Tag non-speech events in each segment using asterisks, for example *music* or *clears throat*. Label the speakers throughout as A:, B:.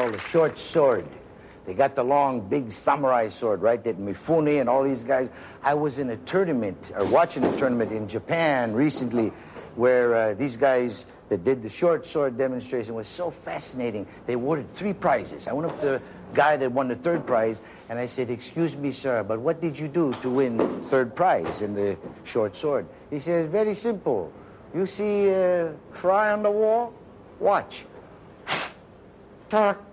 A: called a short sword. They got the long, big samurai sword, right? That Mifune and all these guys. I was in a tournament, or watching a tournament in Japan recently, where uh, these guys that did the short sword demonstration was so fascinating. They awarded three prizes. I went up to the guy that won the third prize, and I said, "Excuse me, sir, but what did you do to win third prize in the short sword?" He said, "Very simple. You see a fry on the wall? Watch." *sighs*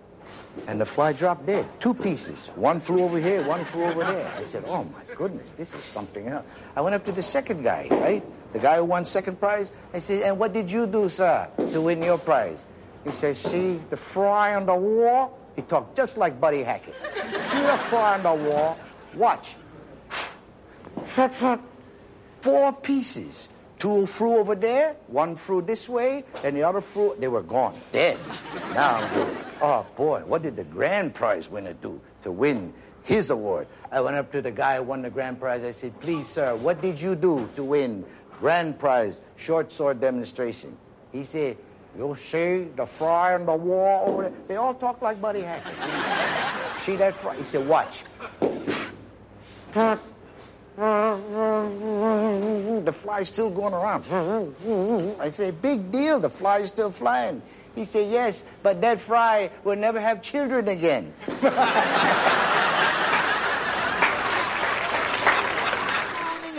A: And the fly dropped dead. Two pieces. One flew over here, one flew over there. I said, oh my goodness, this is something else. I went up to the second guy, right? The guy who won second prize. I said, and what did you do, sir, to win your prize? He said, see the fly on the wall? He talked just like Buddy Hackett. see the fly on the wall? Watch. Four pieces. Two flew over there, one flew this way, and the other flew, they were gone, dead. Now oh boy, what did the grand prize winner do to win his award? I went up to the guy who won the grand prize. I said, please, sir, what did you do to win grand prize short sword demonstration? He said, you see the fry on the wall over there? They all talk like Buddy Hackett. *laughs* see that fry? He said, watch. *laughs* The fly's still going around. I say, big deal, the fly's still flying. He said, yes, but that fly will never have children again.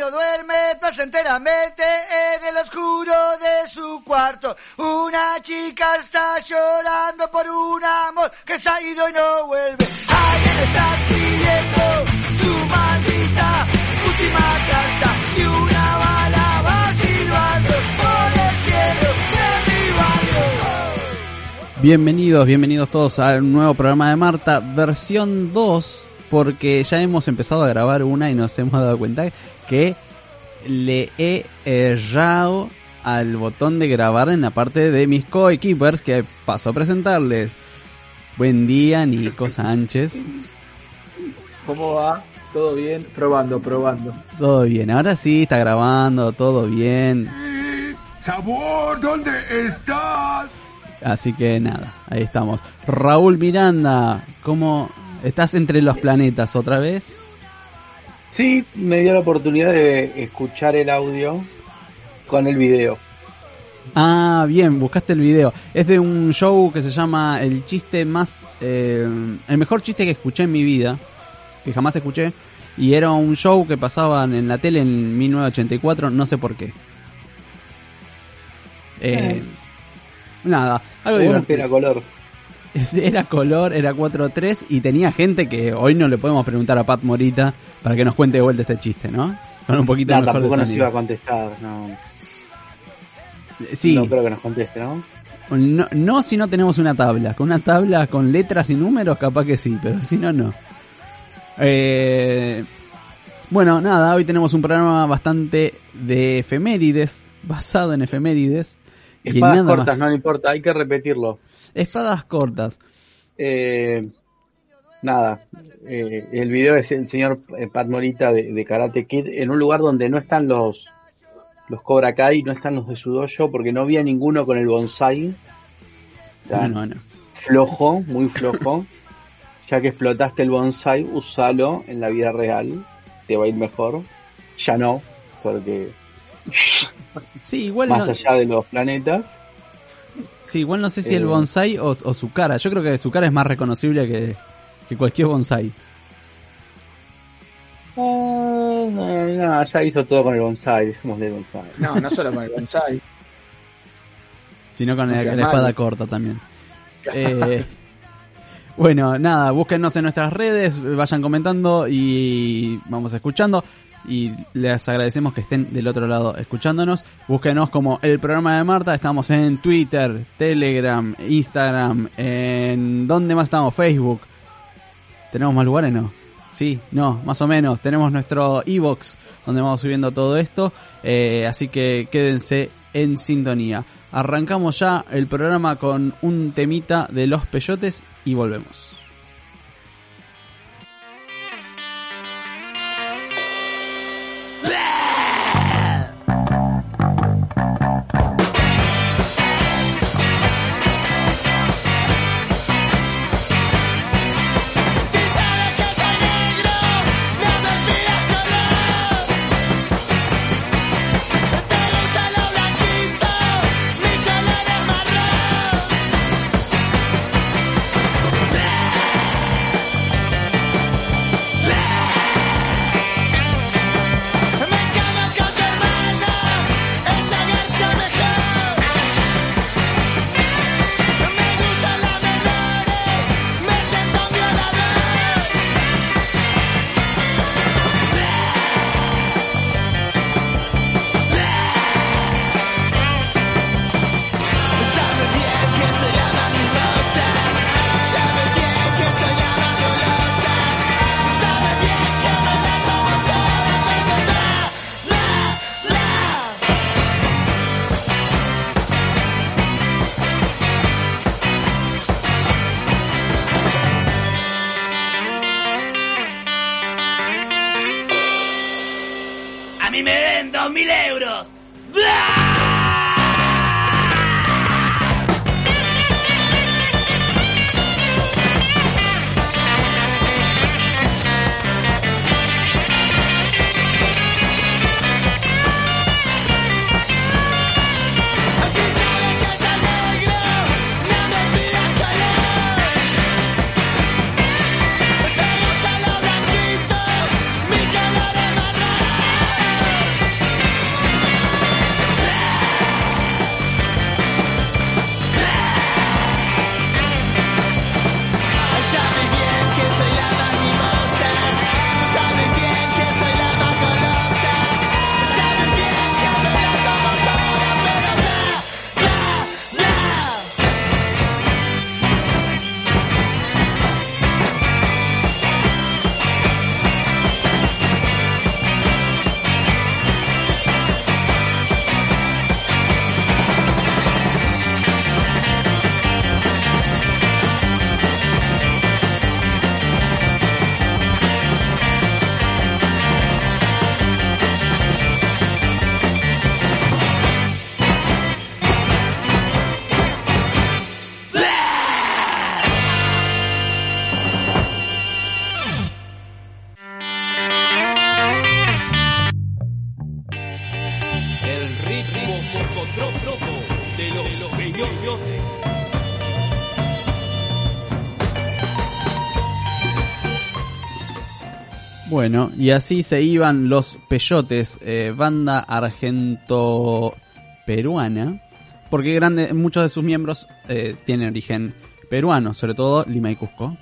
B: Duerme placenteramente en el oscuro de su cuarto. Una chica está llorando por un amor que se ha ido y no vuelve. Alguien está escribiendo su maldita
C: Bienvenidos, bienvenidos todos al nuevo programa de Marta, versión 2, porque ya hemos empezado a grabar una y nos hemos dado cuenta que le he errado al botón de grabar en la parte de mis coequippers que paso a presentarles. Buen día, Nico Sánchez.
D: ¿Cómo va? ¿Todo bien? Probando, probando.
C: Todo bien, ahora sí está grabando, todo bien.
E: Sabor, ¿dónde estás?
C: Así que nada, ahí estamos. Raúl Miranda, ¿cómo estás entre los planetas otra vez?
D: Sí, me dio la oportunidad de escuchar el audio con el video.
C: Ah, bien, buscaste el video. Es de un show que se llama El chiste más... eh, el mejor chiste que escuché en mi vida, que jamás escuché. Y era un show que pasaban en la tele en 1984, no sé por qué. Eh, Nada, algo
D: Bueno,
C: divertido.
D: era color.
C: Era color, era 4-3 y tenía gente que hoy no le podemos preguntar a Pat Morita para que nos cuente de vuelta este chiste, ¿no? Con un poquito
D: No,
C: mejor de
D: tampoco nos iba a contestar. No,
C: Sí,
D: no creo que nos conteste, ¿no?
C: no, no si no tenemos una tabla. Con una tabla con letras y números capaz que sí, pero si no, no. Eh, bueno, nada, hoy tenemos un programa bastante de efemérides, basado en efemérides.
D: Espadas
C: nada
D: cortas,
C: más.
D: no le importa, hay que repetirlo.
C: Espadas cortas.
D: Eh, nada, eh, el video es el señor eh, Pat Morita de, de Karate Kid en un lugar donde no están los los Cobra Kai, no están los de su dojo, porque no había ninguno con el bonsai. O sea,
C: No, no, no.
D: flojo, muy flojo. ya que explotaste el bonsai, usalo en la vida real, te va a ir mejor. Ya no, porque
C: Sí, igual
D: más
C: no,
D: allá de los planetas.
C: sí, igual no sé si
D: Eh.
C: el bonsai o, o su cara. Yo creo que su cara es más reconocible que, que cualquier bonsai.
D: Ah, no, no, ya hizo todo con el bonsai, dejémosle bonsai.
F: No, no solo con el bonsai. *laughs*
C: sino con
F: No
C: la, espada corta también. Eh, bueno, nada, búsquenos en nuestras redes, vayan comentando y vamos escuchando. Y les agradecemos que estén del otro lado escuchándonos. Búsquenos como el programa de Marta. Estamos en Twitter, Telegram, Instagram. ¿En dónde más estamos? Facebook. ¿Tenemos más lugares? No. Sí, no, más o menos. Tenemos nuestro Evox donde vamos subiendo todo esto. Eh, así que quédense en sintonía. Arrancamos ya el programa con un temita de los peyotes y volvemos. Bueno, y así se iban los Peyotes, eh, banda argento-peruana, porque grande, muchos de sus miembros eh, tienen origen peruano, sobre todo Lima y Cusco,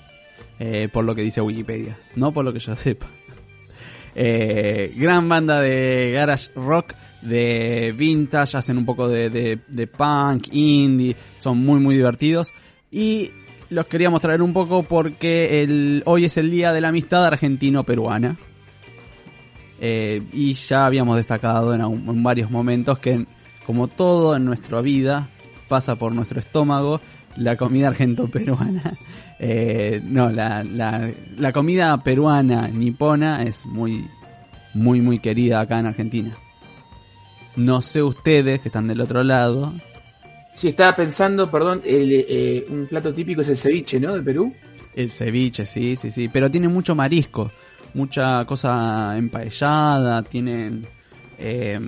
C: eh, por lo que dice Wikipedia, no por lo que yo sepa. *laughs* Gran banda de garage rock, de vintage, hacen un poco de, de- de punk, indie, son muy muy divertidos. Y los queríamos traer un poco porque el, hoy es el día de la amistad argentino-peruana. Eh, y ya habíamos destacado en, varios momentos que, como todo en nuestra vida, pasa por nuestro estómago la comida argento-peruana. *laughs* Eh, no, la, la comida peruana nipona es muy, muy, muy querida acá en Argentina. No sé ustedes que están del otro lado.
G: Sí, estaba pensando, perdón, el, eh, un plato típico es el ceviche, ¿no? De Perú.
C: El ceviche, sí, sí, sí. Pero tiene mucho marisco. Mucha cosa empaellada. Tienen. eh,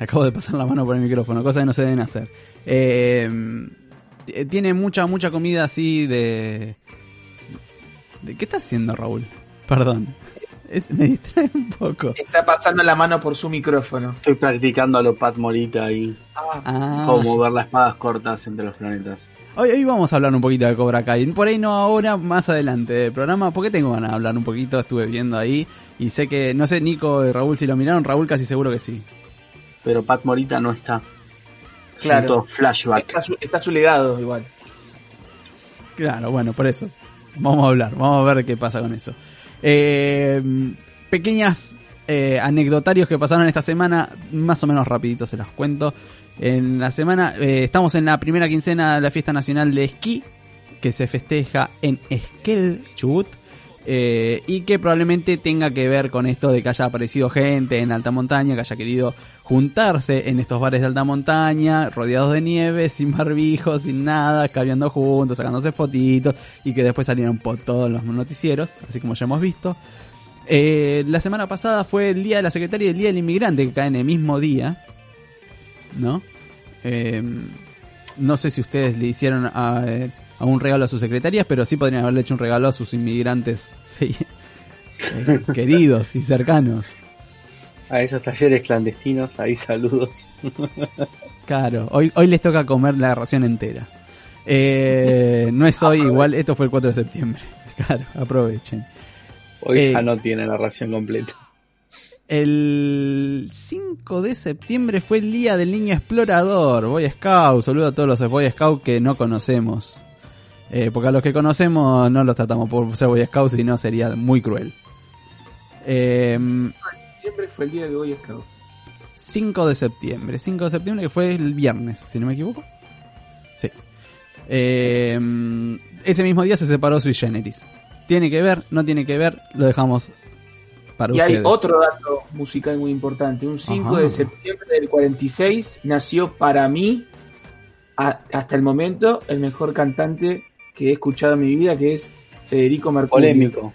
C: acabo de pasar la mano por el micrófono, cosa que no se deben hacer. Eh, tiene mucha, mucha comida así de. de ¿Qué está haciendo Raúl? Perdón. *laughs* Me distrae un poco.
G: Está pasando la mano por su micrófono.
D: Estoy practicando a lo Pat Morita y
C: Ah.
D: cómo mover las espadas cortas entre los planetas.
C: Hoy, hoy vamos a hablar un poquito de Cobra Kai. Por ahí no ahora, más adelante del programa, porque tengo ganas de hablar un poquito. Estuve viendo ahí y sé que, no sé, Nico y Raúl si lo miraron. Raúl casi seguro que sí.
D: Pero Pat Morita no está.
G: Claro.
D: Flashback.
G: Está su, está su legado igual.
C: Claro, bueno, por eso. Vamos a hablar, vamos a ver qué pasa con eso. Eh, pequeñas eh, anecdotarios que pasaron esta semana, más o menos rapidito se los cuento. En la semana, eh, estamos en la primera quincena de la fiesta nacional de esquí, que se festeja en Esquel. Eh, y que probablemente tenga que ver con esto de que haya aparecido gente en alta montaña, que haya querido juntarse en estos bares de alta montaña, rodeados de nieve, *laughs* sin barbijos, sin nada, caviando juntos, sacándose fotitos, y que después salieron por todos los noticieros, así como ya hemos visto. Eh, la semana pasada fue el Día de la Secretaria y el Día del Inmigrante, que caen el mismo día, ¿no? Eh, no sé si ustedes le hicieron a, a un regalo a sus secretarias, pero sí podrían haberle hecho un regalo a sus inmigrantes *laughs* sí, eh, queridos y cercanos.
D: A esos talleres clandestinos, ahí saludos.
C: Claro, hoy, hoy les toca comer la ración entera. Eh, no es hoy, igual, esto fue el 4 de septiembre. *laughs* Claro, aprovechen.
D: Hoy
C: Eh,
D: ya no tiene la ración completa.
C: El 5 de septiembre fue el día del niño explorador, Boy Scout. Saludo a todos los Boy Scout que no conocemos. Eh, porque a los que conocemos no los tratamos por ser Boy Scout, si no sería muy cruel. Eh,
G: Siempre fue el día de Boy Scout.
C: 5 de septiembre. 5 de septiembre que fue el viernes, si no me equivoco. Sí. Eh, ese mismo día se separó Sui Generis. ¿Tiene que ver? ¿No tiene que ver? Lo dejamos para
G: Y hay
C: ustedes.
G: otro dato musical muy importante. Un 5
C: Ajá.
G: de septiembre del 46 nació para mí, a- hasta el momento, el mejor cantante que he escuchado en mi vida, que es Federico Mercury.
D: Polémico.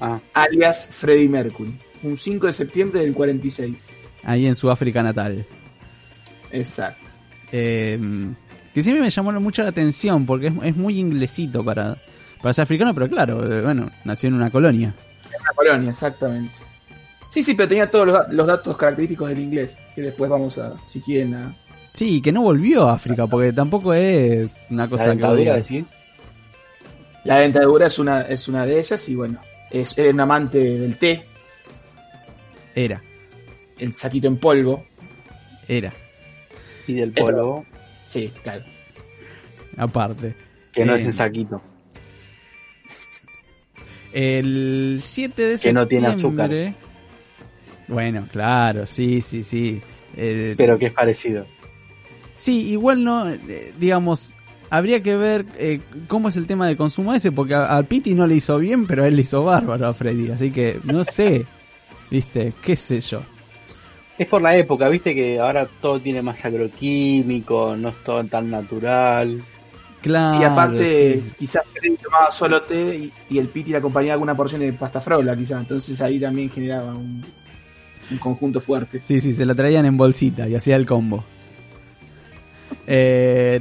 D: Ah,
G: Alias Freddie Mercury. Un 5 de septiembre del 46.
C: Ahí en su África natal.
G: Exacto.
C: Eh, que siempre me llamó mucho la atención porque es, es muy inglesito para, para ser africano, pero claro, eh, bueno, nació en una colonia.
G: Una colonia, exactamente. Sí, sí, pero tenía todos los, da- los datos característicos del inglés, que después vamos a, si quieren, a...
C: Sí, que no volvió a África porque tampoco es una
D: la
C: cosa que
D: dentadura,
C: odia.
G: La dentadura es una, es una de ellas y bueno, es, era un amante del té,
C: Era,
G: el saquito en polvo.
C: era,
D: Y del polvo,
G: Sí, claro.
C: aparte.
D: que no
C: Eh,
D: es el saquito.
C: El 7 de
D: Que no tiene
C: septiembre. Bueno, claro, sí, sí, sí. Eh,
D: Pero que es parecido.
C: Sí, igual no, eh, digamos, habría que ver eh, cómo es el tema de consumo ese, porque a, a Piti no le hizo bien, pero a él le hizo bárbaro a Freddy, así que no sé, *laughs* viste, qué sé yo.
D: Es por la época, viste que ahora todo tiene más agroquímico, no es todo tan natural.
C: Claro.
G: y aparte,
C: sí.
G: quizás Freddy tomaba solo té y, y el Piti le acompañaba alguna porción de pasta frola, quizás. Entonces ahí también generaba un, un conjunto fuerte.
C: Sí, sí, se lo traían en bolsita y hacía el combo. Eh,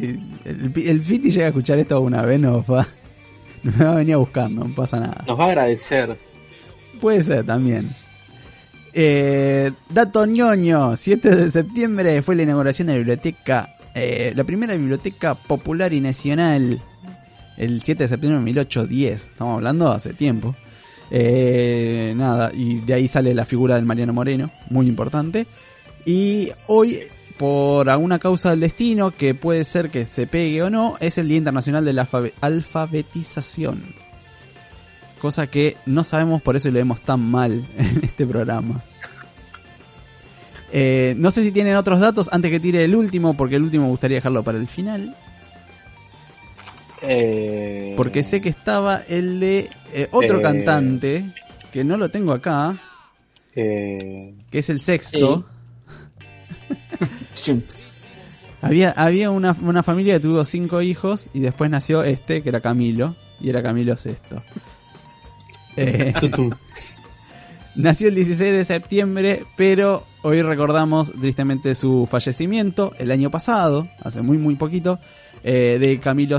C: el, el Piti llega a escuchar esto alguna vez, no va, *laughs* no me va a venir a buscar, no pasa nada.
D: Nos va a agradecer.
C: Puede ser también. Eh, dato ñoño, 7 de septiembre fue la inauguración de la biblioteca, eh, la primera biblioteca popular y nacional, el 7 de septiembre de 1810, estamos hablando hace tiempo. Eh, nada, y de ahí sale la figura del Mariano Moreno, muy importante. Y hoy, por alguna causa del destino, que puede ser que se pegue o no, es el Día Internacional de la Alfabe- Alfabetización cosa que no sabemos, por eso leemos tan mal *laughs* en este programa. Eh, no sé si tienen otros datos antes que tire el último, porque el último me gustaría dejarlo para el final.
D: Eh,
C: Porque sé que estaba el de eh, otro
D: Eh.
C: cantante, que no lo tengo acá,
D: eh,
C: que es el sexto. *laughs* Había, había una, una familia que tuvo cinco hijos y después nació este, que era Camilo, y era Camilo sexto. *laughs* Eh, *laughs* Nació el 16 de septiembre, pero hoy recordamos tristemente su fallecimiento el año pasado, hace muy muy poquito, eh, de Camilo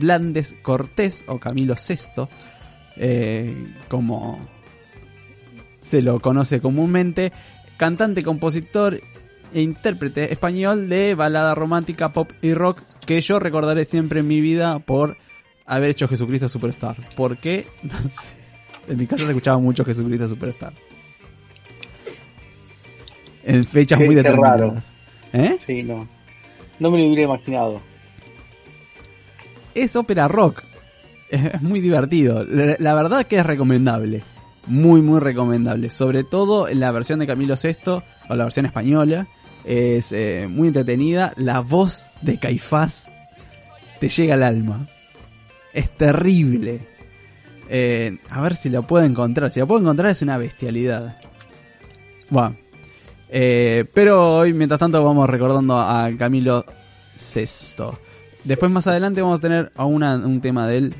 C: Blandes Cortés o Camilo VI, eh, como se lo conoce comúnmente, cantante, compositor e intérprete español de balada romántica, pop y rock, que yo recordaré siempre en mi vida por haber hecho Jesucristo Superstar. ¿Por qué? *laughs* No sé. En mi casa se escuchaba mucho Jesucristo Superstar. En fechas muy determinadas. ¿Eh?
D: sí, no. No me lo hubiera imaginado.
C: Es ópera rock. Es, es muy divertido. La, la verdad que es recomendable. Muy, muy recomendable. Sobre todo en la versión de Camilo VI o la versión española. Es eh, muy entretenida. La voz de Caifás te llega al alma. Es terrible. Eh, a ver si la puedo encontrar. Si la puedo encontrar es una bestialidad. Bueno. Eh, pero hoy, mientras tanto, vamos recordando a Camilo VI. Después, más adelante, vamos a tener a un tema de él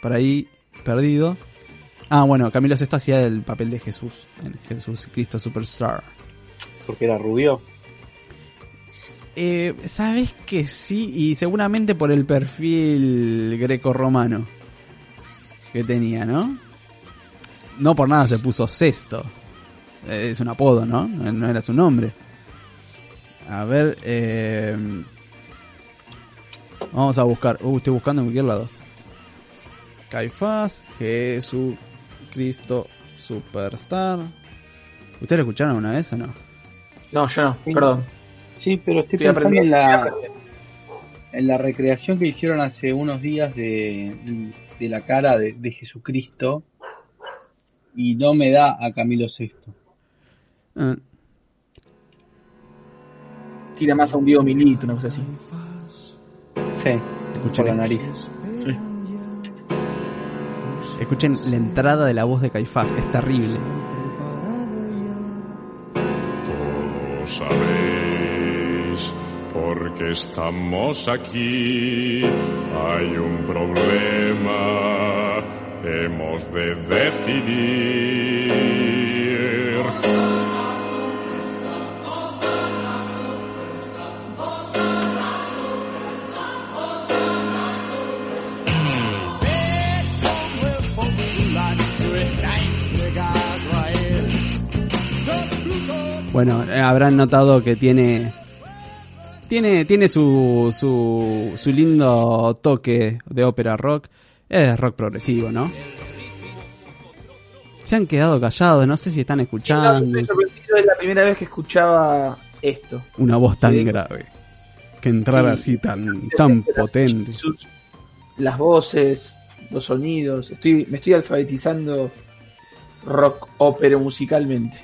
C: por ahí perdido. Ah, bueno, Camilo VI hacía el papel de Jesús en Jesús Cristo Superstar.
D: Porque era rubio.
C: Eh, Sabes que sí, y seguramente por el perfil greco-romano que tenía, ¿no? No por nada se puso sexto. Eh, Es un apodo, ¿no? No no era su nombre. A ver, eh... vamos a buscar. Uh, estoy buscando en cualquier lado. Caifás, Jesús, Cristo, Superstar. ¿Ustedes lo escucharon una vez o no?
G: No, yo no,
D: Sí.
G: perdón.
D: Sí, pero estoy
G: Estoy
D: pensando en la, en la recreación que hicieron hace unos días de, de la cara de, de Jesucristo y no me da a Camilo VI.
C: Eh,
G: Tira más a un Diego Milito, una cosa así.
D: Sí, por la
C: Escuchen
D: nariz.
G: Sí.
C: Escuchen la entrada de la voz de Caifás, es terrible.
H: Sabéis por qué estamos aquí. Hay un problema, hemos de decidir.
C: Bueno, eh, habrán notado que tiene tiene tiene su, su su lindo toque de ópera rock. Es rock progresivo, ¿no? Se han quedado callados, no sé si están
G: No,
C: escuchando.
G: estoy sorprendido, es la primera vez que escuchaba esto.
C: Una voz tan
G: Sí.
C: grave. Que entrara
G: Sí.
C: así tan, tan potente.
G: Las voces, los sonidos. Estoy, me estoy alfabetizando rock ópera musicalmente.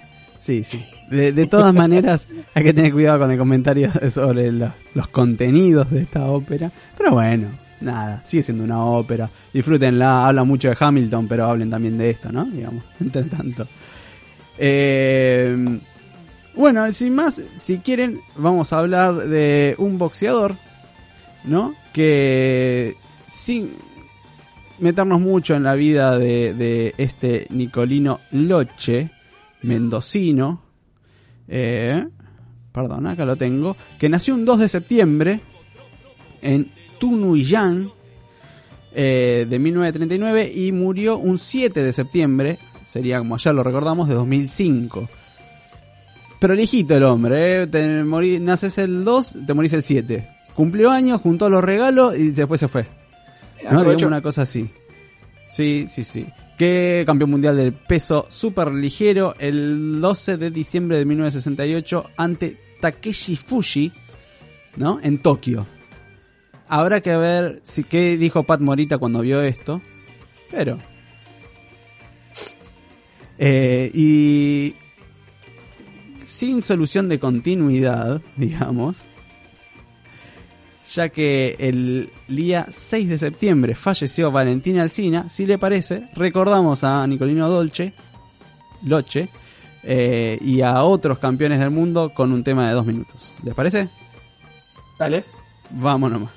C: Sí, sí. De, de todas maneras, *laughs* hay que tener cuidado con el comentario *laughs* sobre lo- los contenidos de esta ópera. Pero bueno, nada, sigue siendo una ópera. Disfrútenla, hablan mucho de Hamilton, pero hablen también de esto, ¿no? Digamos, *laughs* entre tanto. Eh, bueno, sin más, si quieren, vamos a hablar de un boxeador, ¿no? Que sin meternos mucho en la vida de, de este Nicolino Loche, mendocino, eh, perdón, acá lo tengo, que nació un 2 de septiembre en Tunuyán eh, de 1939 y murió un 7 de septiembre, sería como ayer lo recordamos, de 2005. Pero lijito el hombre, eh, te morí- naces el 2, te morís el 7. Cumplió años, juntó los regalos y después se fue. ¿no? Digamos una cosa así. Sí, sí, sí. Que campeón mundial del peso super ligero el 12 de diciembre de 1968 ante Takeshi Fuji, ¿no? En Tokio. Habrá que ver si qué dijo Pat Morita cuando vio esto. Pero. Eh, y. Sin solución de continuidad, *laughs* digamos ya que el día 6 de septiembre falleció Valentina Alcina, si le parece, recordamos a Nicolino Dolce, Loche, eh, y a otros campeones del mundo con un tema de dos minutos. ¿Les parece?
G: Dale.
C: Vamos nomás.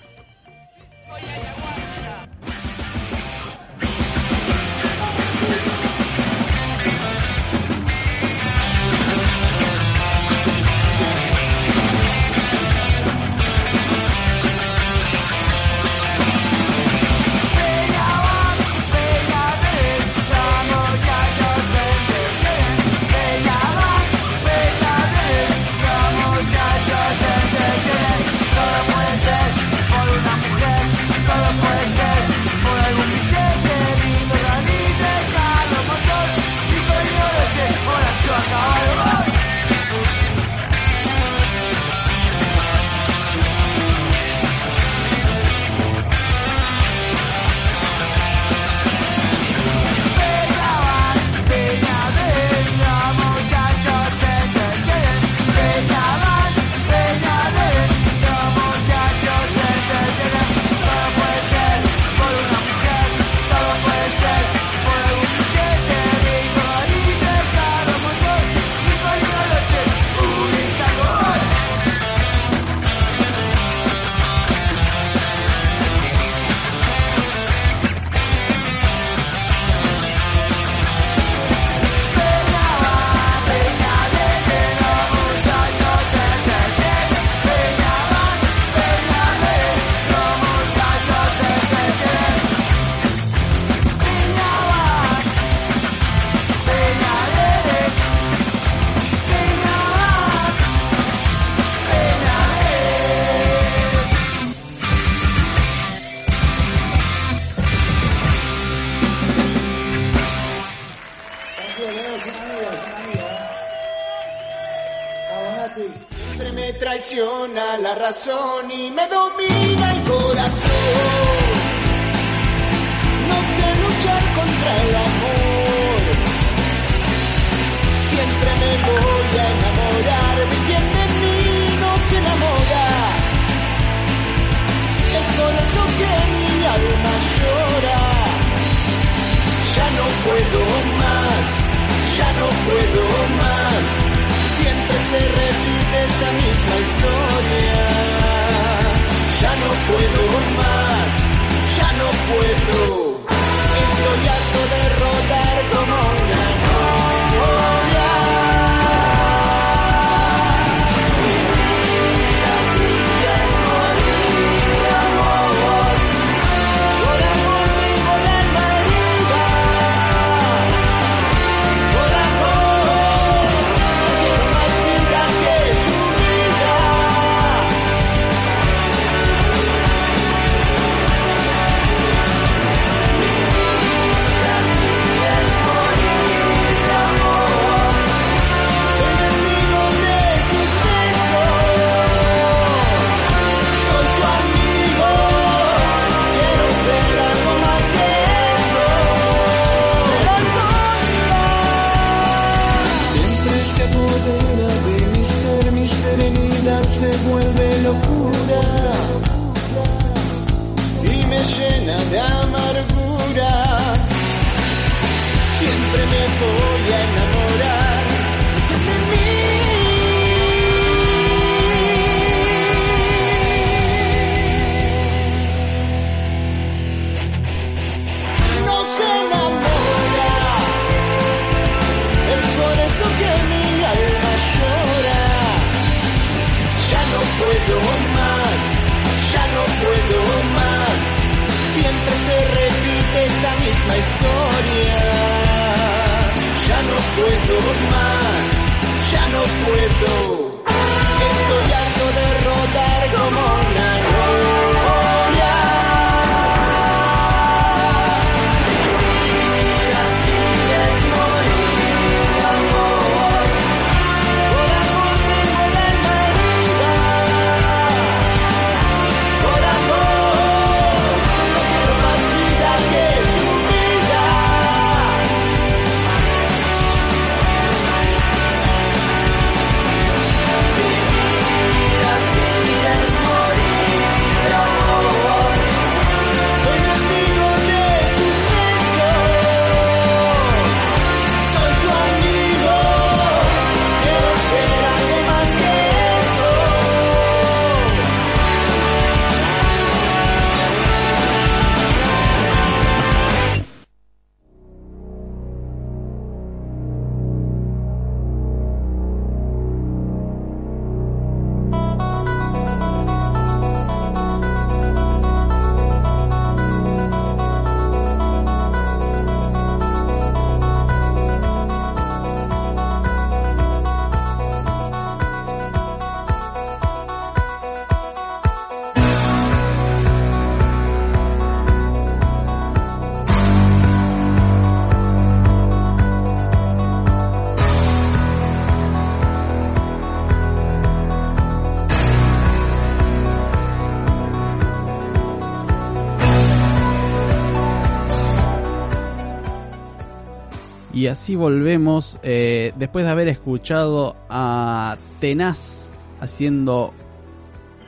I: Así
C: volvemos eh, después de haber escuchado a Tenaz haciendo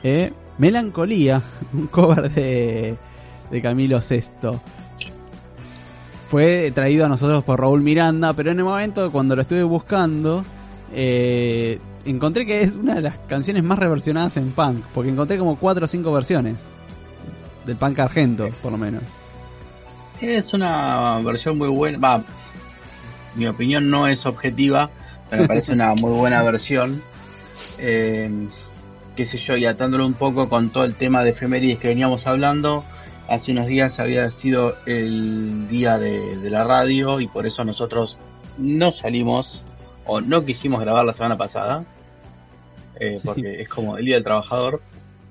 C: eh, Melancolía, *laughs* un cover de, Camilo Sesto. Fue traído a nosotros por Raúl Miranda, pero en el momento cuando lo estuve buscando, eh, encontré que es una de las canciones más reversionadas en punk, porque encontré como cuatro o cinco versiones del punk argento, por lo menos.
D: Es una versión muy buena. Mi opinión no es objetiva, pero me parece una muy buena versión. Eh, qué sé yo, y atándolo un poco con todo el tema de efemérides que veníamos hablando, hace unos días había sido el día de, de la radio y por eso nosotros no salimos o no quisimos grabar la semana pasada, eh,
C: Sí.
D: porque es como el día del trabajador.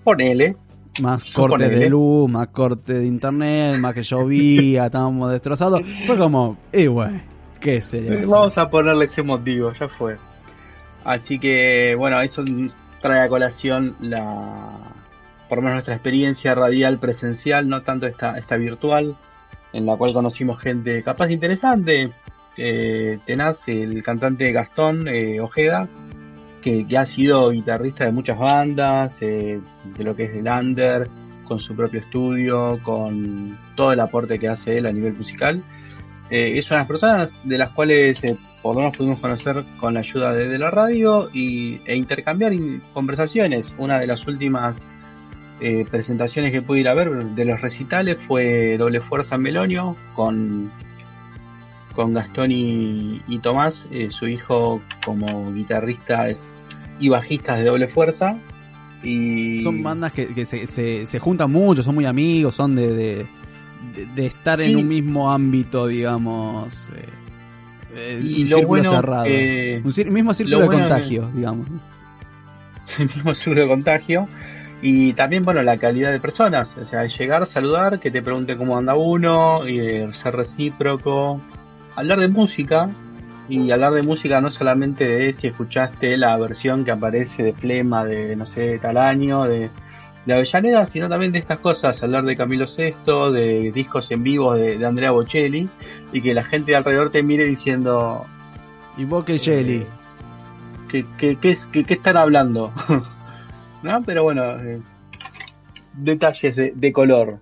D: Ponele,
C: Más corte de luz, más corte de internet, más que llovía, *laughs* estábamos destrozados. Fue como, y bueno, ¿qué se le va a hacer?
D: Vamos a ponerle ese motivo, ya fue. Así que, bueno, eso trae a colación la, por lo menos nuestra experiencia radial presencial, no tanto esta, esta virtual, en la cual conocimos gente capaz interesante. Eh, tenaz, el cantante Gastón eh, Ojeda, que, que ha sido guitarrista de muchas bandas, eh, de lo que es el under, con su propio estudio, con todo el aporte que hace él a nivel musical. Eh, es una de las personas de las cuales eh, por lo menos pudimos conocer con la ayuda de, la radio y, e intercambiar in- conversaciones. Una de las últimas eh, presentaciones que pude ir a ver de los recitales fue Doble Fuerza en Melonio con, con Gastón y, Tomás, eh, su hijo como guitarrista es, y bajista de Doble Fuerza. Y
C: Son bandas que, se, se, juntan mucho, son muy amigos, son de, de- de estar en un mismo ámbito, digamos. eh, eh,
D: Y
C: un
D: lo
C: círculo
D: bueno
C: cerrado. un mismo círculo
D: lo
C: de
D: bueno
C: contagio, digamos. *laughs*
D: el mismo seguro de contagio y también bueno la calidad de personas o sea llegar saludar que te pregunte cómo anda uno y eh, ser recíproco hablar de música y hablar de música no solamente de si escuchaste la versión que aparece de Flema de no sé tal año de, de Avellaneda sino también de estas cosas hablar de Camilo VI de discos en vivo de, de Andrea Bocelli y que la gente de alrededor te mire diciendo
C: Y vos que Jelly.
D: ¿Qué, qué, qué, qué- qué están hablando? *laughs* ¿No? Pero bueno, eh, detalles de, de color.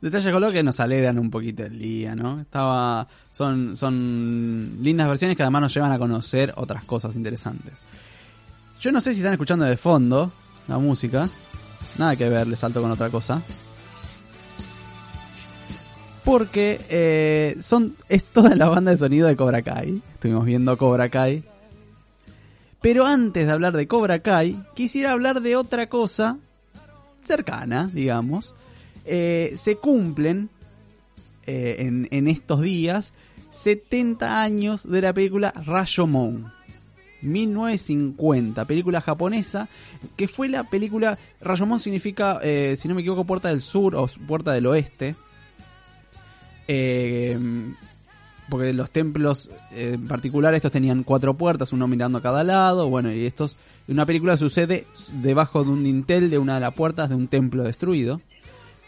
C: Detalles de color que nos alegran un poquito el día, ¿no? Estaba, son, son lindas versiones que además nos llevan a conocer otras cosas interesantes. Yo no sé si están escuchando de fondo la música. Nada que ver, le salto con otra cosa. Porque eh, son, es toda la banda de sonido de Cobra Kai. Estuvimos viendo Cobra Kai. Pero antes de hablar de Cobra Kai, quisiera hablar de otra cosa cercana, digamos. Eh, se cumplen eh, en, estos días 70 años de la película Rashomon. 1950, película japonesa, que fue la película, Rashomon significa, eh, si no me equivoco, puerta del sur o puerta del oeste. Eh, porque los templos eh, en particular estos tenían cuatro puertas, uno mirando a cada lado, bueno, y estos, una película sucede debajo de un dintel de una de las puertas de un templo destruido,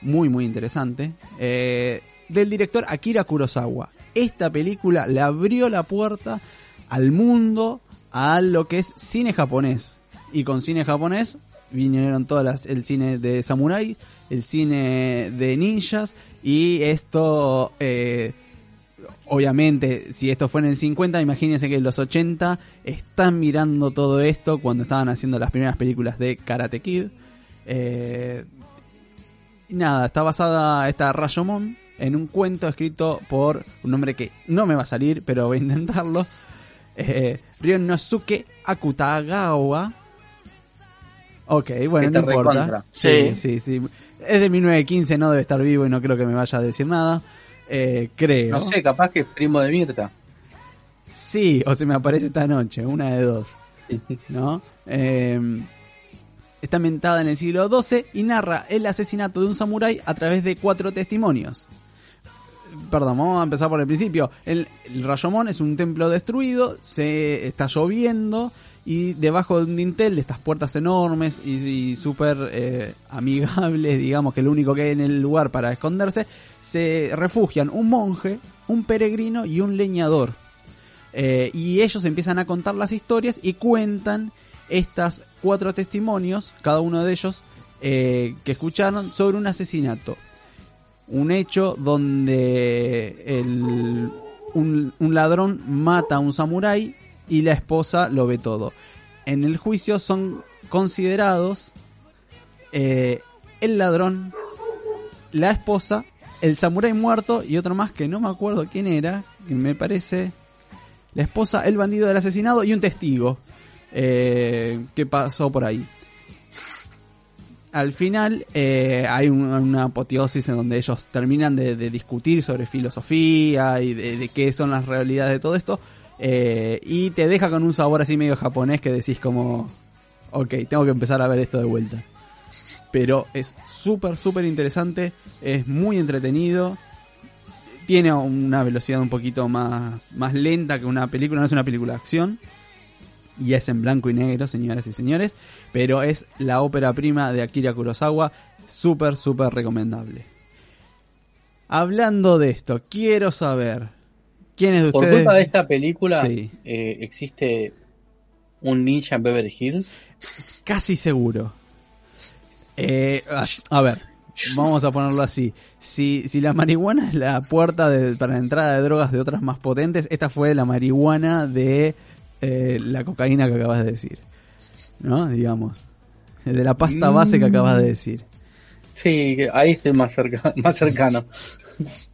C: muy muy interesante, eh, del director Akira Kurosawa. Esta película le abrió la puerta al mundo, a lo que es cine japonés, y con cine japonés vinieron todas las, el cine de samurai, el cine de ninjas, y esto... Eh, obviamente, si esto fue en el 50, imagínense que en los 80 están mirando todo esto cuando estaban haciendo las primeras películas de Karate Kid. Eh, nada, está basada esta Rashomon en un cuento escrito por un hombre que no me va a salir, pero voy a intentarlo. Eh, Ryonosuke Akutagawa. Ok, bueno, no importa.
D: recontra.
C: Sí, sí, sí. Es de 1915, no debe estar vivo y no creo que me vaya a decir nada. Eh, creo.
D: No sé, capaz que es primo de Mirta.
C: Sí, o se me aparece esta noche, una de dos. ¿No? Eh, está ambientada en el siglo XII y narra el asesinato de un samurái a través de cuatro testimonios. Perdón, vamos a empezar por el principio. El, Rayomon es un templo destruido, se está lloviendo y debajo de un dintel de estas puertas enormes y, y súper eh, amigables, *laughs* digamos que lo único que hay en el lugar para esconderse, se refugian un monje, un peregrino y un leñador. Eh, y ellos empiezan a contar las historias y cuentan estas cuatro testimonios, cada uno de ellos, eh, que escucharon sobre un asesinato. Un hecho donde el, un, ladrón mata a un samurái y la esposa lo ve todo. En el juicio son considerados eh, el ladrón, la esposa, el samurái muerto y otro más que no me acuerdo quién era, que me parece la esposa, el bandido del asesinado y un testigo eh, que pasó por ahí. Al final eh, hay un- una apoteosis en donde ellos terminan de, discutir sobre filosofía y de, de qué son las realidades de todo esto eh, y te deja con un sabor así medio japonés que decís como, ok, tengo que empezar a ver esto de vuelta. Pero es súper, súper interesante, es muy entretenido, tiene una velocidad un poquito más, más lenta que una película, no es una película de acción. Y es en blanco y negro, señoras y señores. Pero es la ópera prima de Akira Kurosawa. Súper, súper recomendable. Hablando de esto, quiero saber. ¿Quiénes de
D: Por
C: ustedes?
D: culpa de esta película
C: Sí.
D: eh, existe un ninja en Beverly Hills.
C: Casi seguro. Eh, a- a ver, Vamos a ponerlo así. Si, si la marihuana es la puerta de- para la entrada de drogas de otras más potentes, esta fue la marihuana de eh, la cocaína que acabas de decir. ¿No? Digamos. De la pasta base que acabas de decir.
D: Sí, ahí estoy más, cerca, más cercano. *laughs*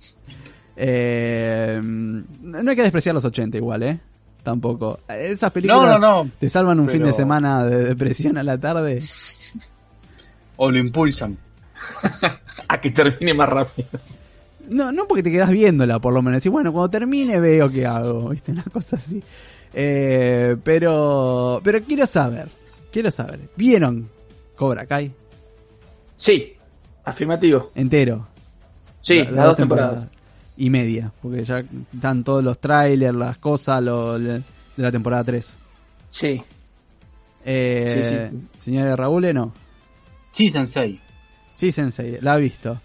C: Eh, no hay que despreciar los 80 igual, ¿eh? Tampoco. Esas películas
D: No, no, no.
C: te salvan un fin de semana de depresión a la tarde.
D: O lo impulsan. *laughs*
G: A que termine más rápido.
C: No, no porque te quedas viéndola, por lo menos. Y bueno, cuando termine veo qué hago, ¿viste? Una cosa así. Eh, pero, pero quiero saber, quiero saber. ¿Vieron Cobra Kai?
G: Sí, afirmativo.
C: Entero.
G: Sí,
C: La-
G: las dos temporadas.
C: Y media, porque ya están todos los trailers, las cosas lo- de la temporada 3.
G: Sí.
C: Eh,
G: Sí, sí.
C: Señora Raúl, no.
D: Sí, Sensei.
C: Sí, Sensei, la ha visto.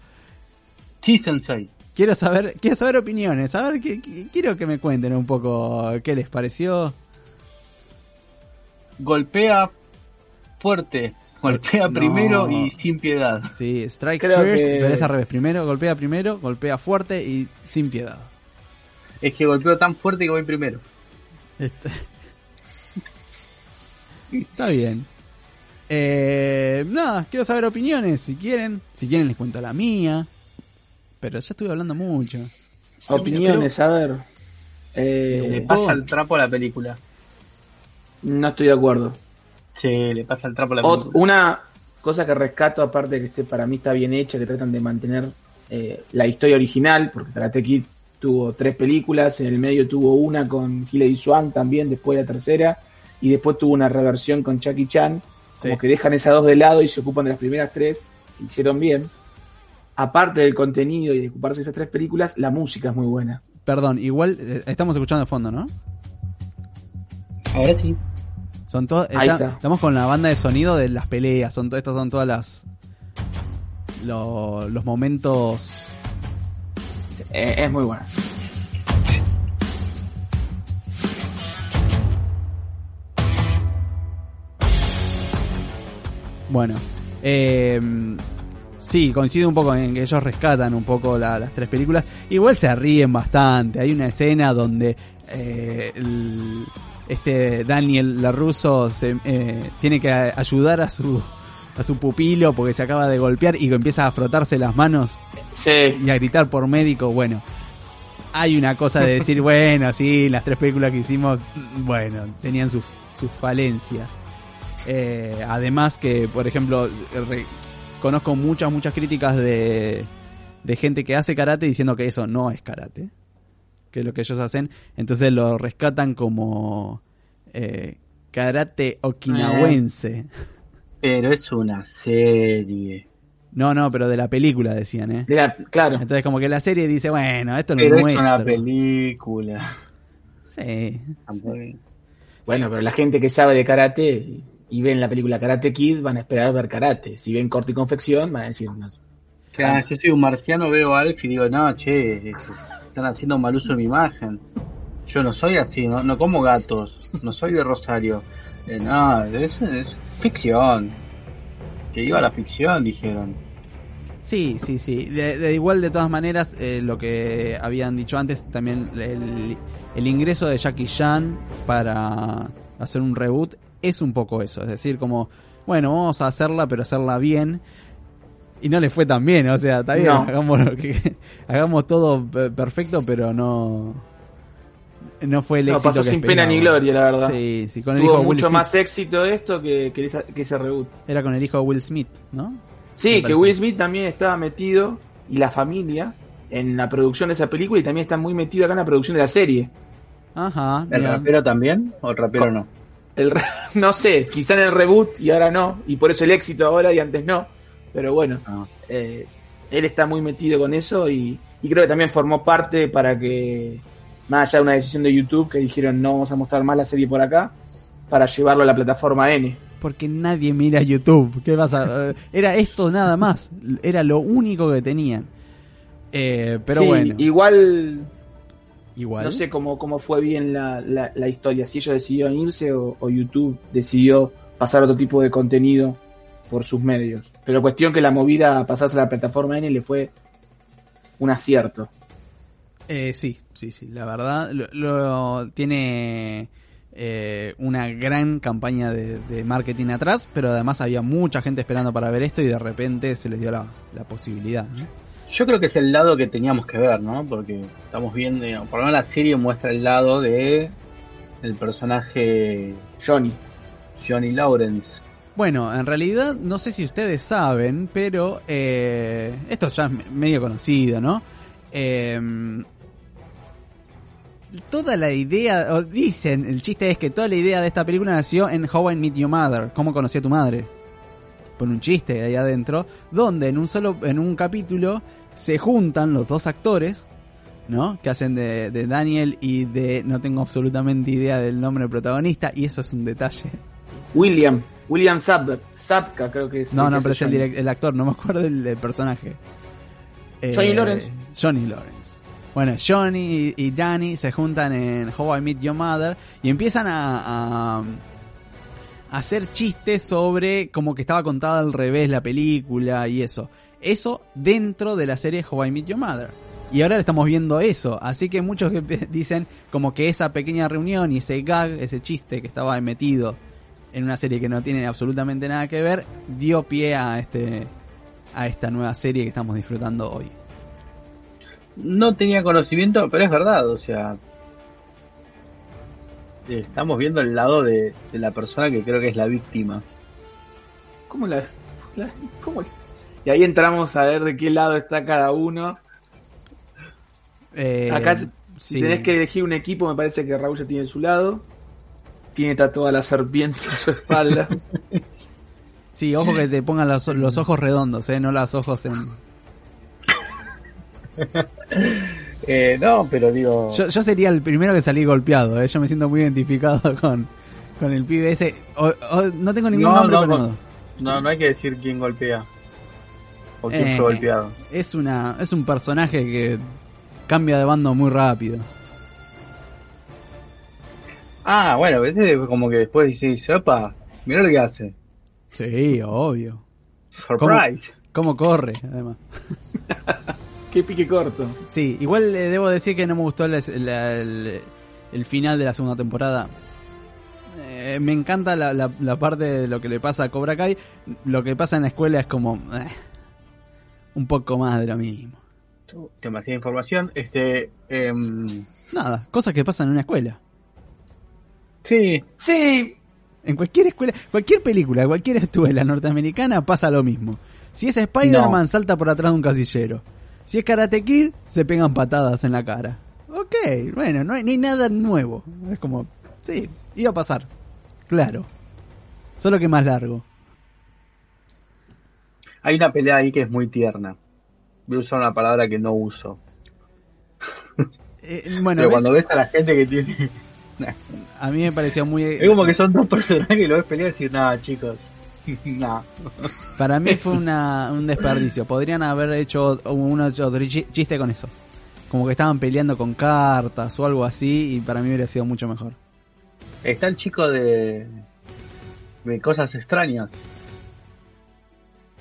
D: Sí, Sensei.
C: Quiero saber, quiero saber opiniones, a ver, que, que- quiero que me cuenten un poco qué les pareció.
D: Golpea fuerte. Golpea
C: No.
D: primero y sin piedad.
C: Sí, strike
G: Creo
C: first,
G: que-
C: pero es al revés. Primero, golpea primero, golpea fuerte y sin piedad.
D: Es que golpeo tan fuerte que voy primero.
C: Este- *laughs* Está bien. Eh, nada, quiero saber opiniones, si quieren. Si quieren les cuento la mía. Pero ya estuve hablando mucho.
G: Opiniones, a ver.
D: Le
G: Eh,
D: pasa el trapo a la película.
G: no estoy de acuerdo.
D: Sí, le pasa el trapo a la
G: Ot-
D: película.
G: una cosa que rescato, aparte de que este para mí está bien hecha, que tratan de mantener eh, la historia original, porque Karate Kid tuvo tres películas, en el medio tuvo una con Hilary Swank también, después la tercera, y después tuvo una reversión con Jackie Chan, como
C: Sí.
G: que dejan esas dos de lado y se ocupan de las primeras tres, que hicieron bien. Aparte del contenido y de ocuparse de esas tres películas, la música es muy buena.
C: Perdón, igual eh, estamos escuchando de fondo, ¿no?
D: Ahora sí.
C: Son todos
G: Ahí
C: está-
G: está.
C: estamos con la banda de sonido de las peleas, son to- estas son todas las lo- los momentos
G: Eh, es muy buena.
C: Bueno, eh, sí, coincido un poco en que ellos rescatan un poco la- las tres películas. Igual se ríen bastante. Hay una escena donde eh, el- este Daniel LaRusso se, eh, tiene que ayudar a su a su pupilo porque se acaba de golpear y empieza a frotarse las manos
G: Sí.
C: y a gritar por médico. Bueno, hay una cosa de decir, *laughs* bueno, sí, las tres películas que hicimos, bueno, tenían sus, sus falencias. Eh, además que, por ejemplo, conozco muchas, muchas críticas de, de gente que hace karate diciendo que eso no es karate, que es lo que ellos hacen, entonces lo rescatan como eh, karate okinawense.
D: Pero es una serie.
C: No, no, pero de la película decían, ¿eh?
G: De la- claro.
C: Entonces como que la serie dice, bueno, esto no
D: Pero
C: es
D: es
C: nuestro.
D: una película.
C: Sí.
G: Bueno, pero la gente que sabe de karate y ven la película Karate Kid van a esperar ver karate. Si ven corte y confección, van a decir, no,
D: Claro, yo soy un marciano, veo a Alf y digo, no, che, están haciendo mal uso de mi imagen. Yo no soy así, no, no como gatos, no soy de Rosario. Eh, no, es, es ficción. Que iba a la ficción, dijeron.
C: Sí, sí, sí. De, de igual, de todas maneras, eh, lo que habían dicho antes, también el, el ingreso de Jackie Chan para hacer un reboot es un poco eso. Es decir, como, bueno, vamos a hacerla, pero hacerla bien. Y no le fue tan bien, o sea, está bien,
G: No.
C: hagamos, lo que, *laughs* hagamos todo pe- perfecto, pero no. No fue el
G: No,
C: éxito
G: pasó
C: que
G: sin pena ni gloria, la verdad.
C: Sí, sí, con el hijo
G: tuvo
C: de Will
G: mucho
C: Smith.
G: más éxito esto que, que, esa- que ese reboot.
C: Era con el hijo de Will Smith, ¿no?
G: Sí, que. Will Smith también estaba metido y la familia en la producción de esa película y también está muy metido acá en la producción de la serie.
C: Ajá.
D: ¿El rapero también? ¿O el rapero no?
G: El re- *laughs* no sé, quizá en el reboot y ahora no, y por eso el éxito ahora y antes no. Pero bueno,
D: Ah.
G: eh, él está muy metido con eso y, y creo que también formó parte para que, más allá de una decisión de YouTube que dijeron no vamos a mostrar más la serie por acá, para llevarlo a la plataforma N.
C: Porque nadie mira YouTube. ¿Qué pasa? Eh, Era esto nada más. Era lo único que tenían. Eh, pero
G: Sí,
C: bueno.
G: Igual,
C: igual.
G: no sé cómo, cómo fue bien la, la, la historia, si ellos decidieron irse o, o YouTube decidió pasar otro tipo de contenido por sus medios. Pero cuestión que la movida a pasarse a la plataforma N le fue un acierto.
C: Eh, sí, sí, sí, la verdad. Lo, lo- tiene eh, una gran campaña de, de marketing atrás, pero además había mucha gente esperando para ver esto y de repente se les dio la, la posibilidad.
D: Yo creo que es el lado que teníamos que ver, ¿no? Porque estamos viendo, por lo menos la serie muestra el lado de el personaje
G: Johnny.
D: Johnny Lawrence.
C: Bueno, en realidad no sé si ustedes saben, pero eh, esto ya es me- medio conocido, ¿no? Eh, toda la idea, o dicen, el chiste es que toda la idea de esta película nació en How I Met Your Mother, cómo conocí a tu madre. Por un chiste ahí adentro, donde en un solo, en un capítulo se juntan los dos actores, ¿no? Que hacen de, de Daniel y de, no tengo absolutamente idea del nombre del protagonista, y eso es un detalle.
G: William. William Zap- Zapka, creo que es.
C: No, no, pero es el, direct- el actor, no me acuerdo del, del personaje. Eh,
G: Johnny Lawrence.
C: Johnny Lawrence. Bueno, Johnny y, y Danny se juntan en How I Met Your Mother y empiezan a hacer chistes sobre como que estaba contada al revés la película y eso. Eso dentro de la serie How I Met Your Mother. Y ahora estamos viendo eso, así que muchos *laughs* dicen como que esa pequeña reunión y ese gag, ese chiste que estaba metido en una serie que no tiene absolutamente nada que ver, dio pie a este a esta nueva serie que estamos disfrutando hoy.
D: No tenía conocimiento, pero es verdad, o sea. Estamos viendo el lado de, de la persona que creo que es la víctima.
G: ¿Cómo las, las- cómo es? Y ahí entramos a ver de qué lado está cada uno.
C: Eh,
G: Acá, si
C: sí.
G: tenés que elegir un equipo, me parece que Raúl ya tiene su lado. Tiene tatuada la serpiente en su espalda. *laughs*
C: Sí, ojo que te pongan los, los ojos redondos, eh, no los ojos en... *laughs*
D: Eh, no, pero digo.
C: Yo, yo sería el primero que salí golpeado, eh. yo me siento muy identificado *laughs* con, con el pibe ese. O- o- no tengo ningún
D: No,
C: nombre,
D: no,
C: pero
D: no. no, no hay que decir quién golpea. O quién
C: Eh,
D: fue golpeado.
C: es una es un personaje que cambia de bando muy rápido.
D: Ah, bueno, ese como que después dice, opa, mira lo que hace.
C: Sí, obvio.
D: Surprise.
C: ¿Cómo corre, además? *laughs*
G: qué pique corto.
C: Sí, igual eh, debo decir que no me gustó la- la- el, el final de la segunda temporada. Eh, me encanta la, la- la parte de lo que le pasa a Cobra Kai. Lo que pasa en la escuela es como... eh, un poco más de lo mismo.
D: Demasiada información. Este, em,
C: Nada, cosas que pasan en una escuela.
D: sí,
G: Sí,
C: En cualquier escuela, cualquier película, cualquier escuela norteamericana pasa lo mismo. Si es Spider-Man,
D: No.
C: salta por atrás de un casillero. Si es Karate Kid, se pegan patadas en la cara. Ok, bueno, no hay, no hay nada nuevo. Es como, sí, iba a pasar. Claro. Solo que más largo.
D: hay una pelea ahí que es muy tierna. Voy a usar una palabra que no uso.
C: Eh, bueno,
D: pero
C: ¿ves?
D: cuando ves a la gente que tiene.
C: a mí me pareció muy...
D: Es como que son dos personajes y lo ves pelear y decir, nada, chicos. *laughs* Nah.
C: Para mí fue una, un desperdicio. Podrían haber hecho uno otro chi- chiste con eso. Como que estaban peleando con cartas o algo así y para mí hubiera sido mucho mejor.
D: Está el chico de. de cosas extrañas.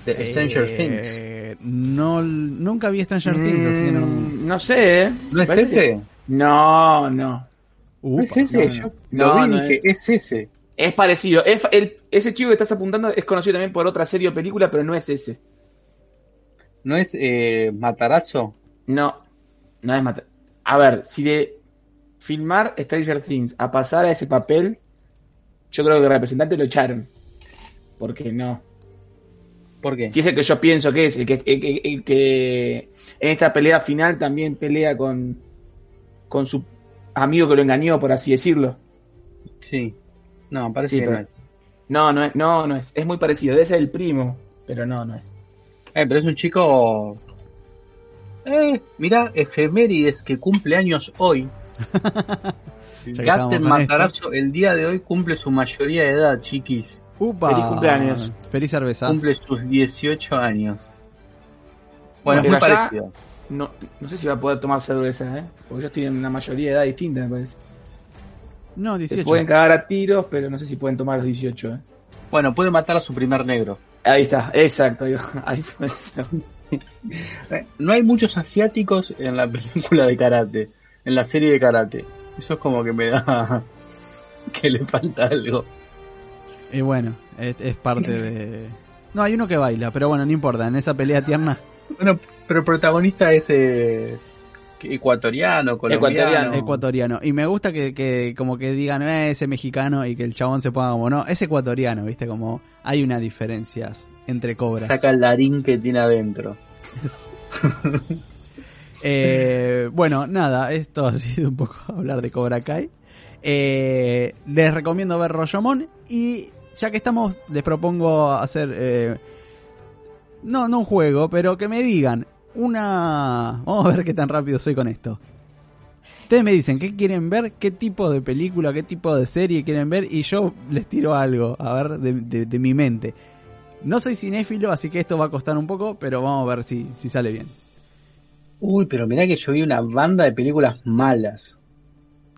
D: De Stranger Things.
C: Eh, No, nunca vi Stranger Things, así que no.
G: Mm, no sé, ¿eh?
D: ¿No es
G: Parece
D: ese?
G: No, no.
D: ¿No es ese?
G: no,
D: Yo
G: no.
D: lo
G: No,
D: vi y
G: no
D: dije, es ese.
G: Es parecido. Es, el- ese chico que estás apuntando es conocido también por otra serie o película, pero no es ese.
D: ¿No es eh, Matarazo?
G: No, no es matar. A ver, si de filmar Stranger Things a pasar a ese papel, yo creo que el representante lo echaron. Porque no.
D: ¿Por qué?
G: Si es el que yo pienso que es, el que, el que, el que en esta pelea final también pelea con, con su amigo que lo engañó, por así decirlo.
D: Sí. No, parece
G: Sí,
D: que
G: pero-
D: no es.
G: No, no es, no, no es. Es muy parecido. Debe ser el primo, pero no, no es.
D: Eh, pero es un chico. Eh, mira, efemérides que cumple años hoy. *laughs* Gaten
C: con
D: Matarazzo el día de hoy cumple su mayoría de edad, chiquis.
C: Upa.
G: Feliz cumpleaños.
C: Feliz cerveza.
D: Cumple sus 18 años. Bueno, es muy parecido.
G: No, no sé si va a poder tomar cerveza, ¿eh? Porque ellos tienen una mayoría de edad distinta, me parece.
C: No,
G: Se
C: 18.
G: pueden cagar a tiros, pero no sé si pueden tomar los 18. ¿eh?
D: Bueno, puede matar a su primer negro.
G: Ahí está, exacto. Ahí, puede *laughs* ser.
D: No hay muchos asiáticos en la *laughs* película de karate, en la serie de karate. Eso es como que me da *laughs* que le falta algo.
C: Y bueno, es, es parte de... No, hay uno que baila, pero bueno, no importa. En esa pelea tierna,
D: Bueno, pero el protagonista es eh, ecuatoriano, colombiano.
G: Ecuatoriano.
C: ecuatoriano. Y me gusta que, que como que digan, eh, ese mexicano y que el chabón se ponga como, no, es ecuatoriano, ¿viste? Como hay unas diferencias entre cobras.
D: Saca el larín que tiene adentro. *laughs*
C: Eh, bueno, nada, esto ha sido un poco hablar de Cobra Kai. Eh, les recomiendo ver Royomon y ya que estamos, les propongo hacer, eh, no, no un juego, pero que me digan una... Vamos a ver qué tan rápido soy con esto. Ustedes me dicen qué quieren ver, qué tipo de película, qué tipo de serie quieren ver y yo les tiro algo, a ver, de, de- de mi mente. No soy cinéfilo, así que esto va a costar un poco, pero vamos a ver si, si sale bien.
D: Uy, pero mirá que yo vi una banda de películas malas.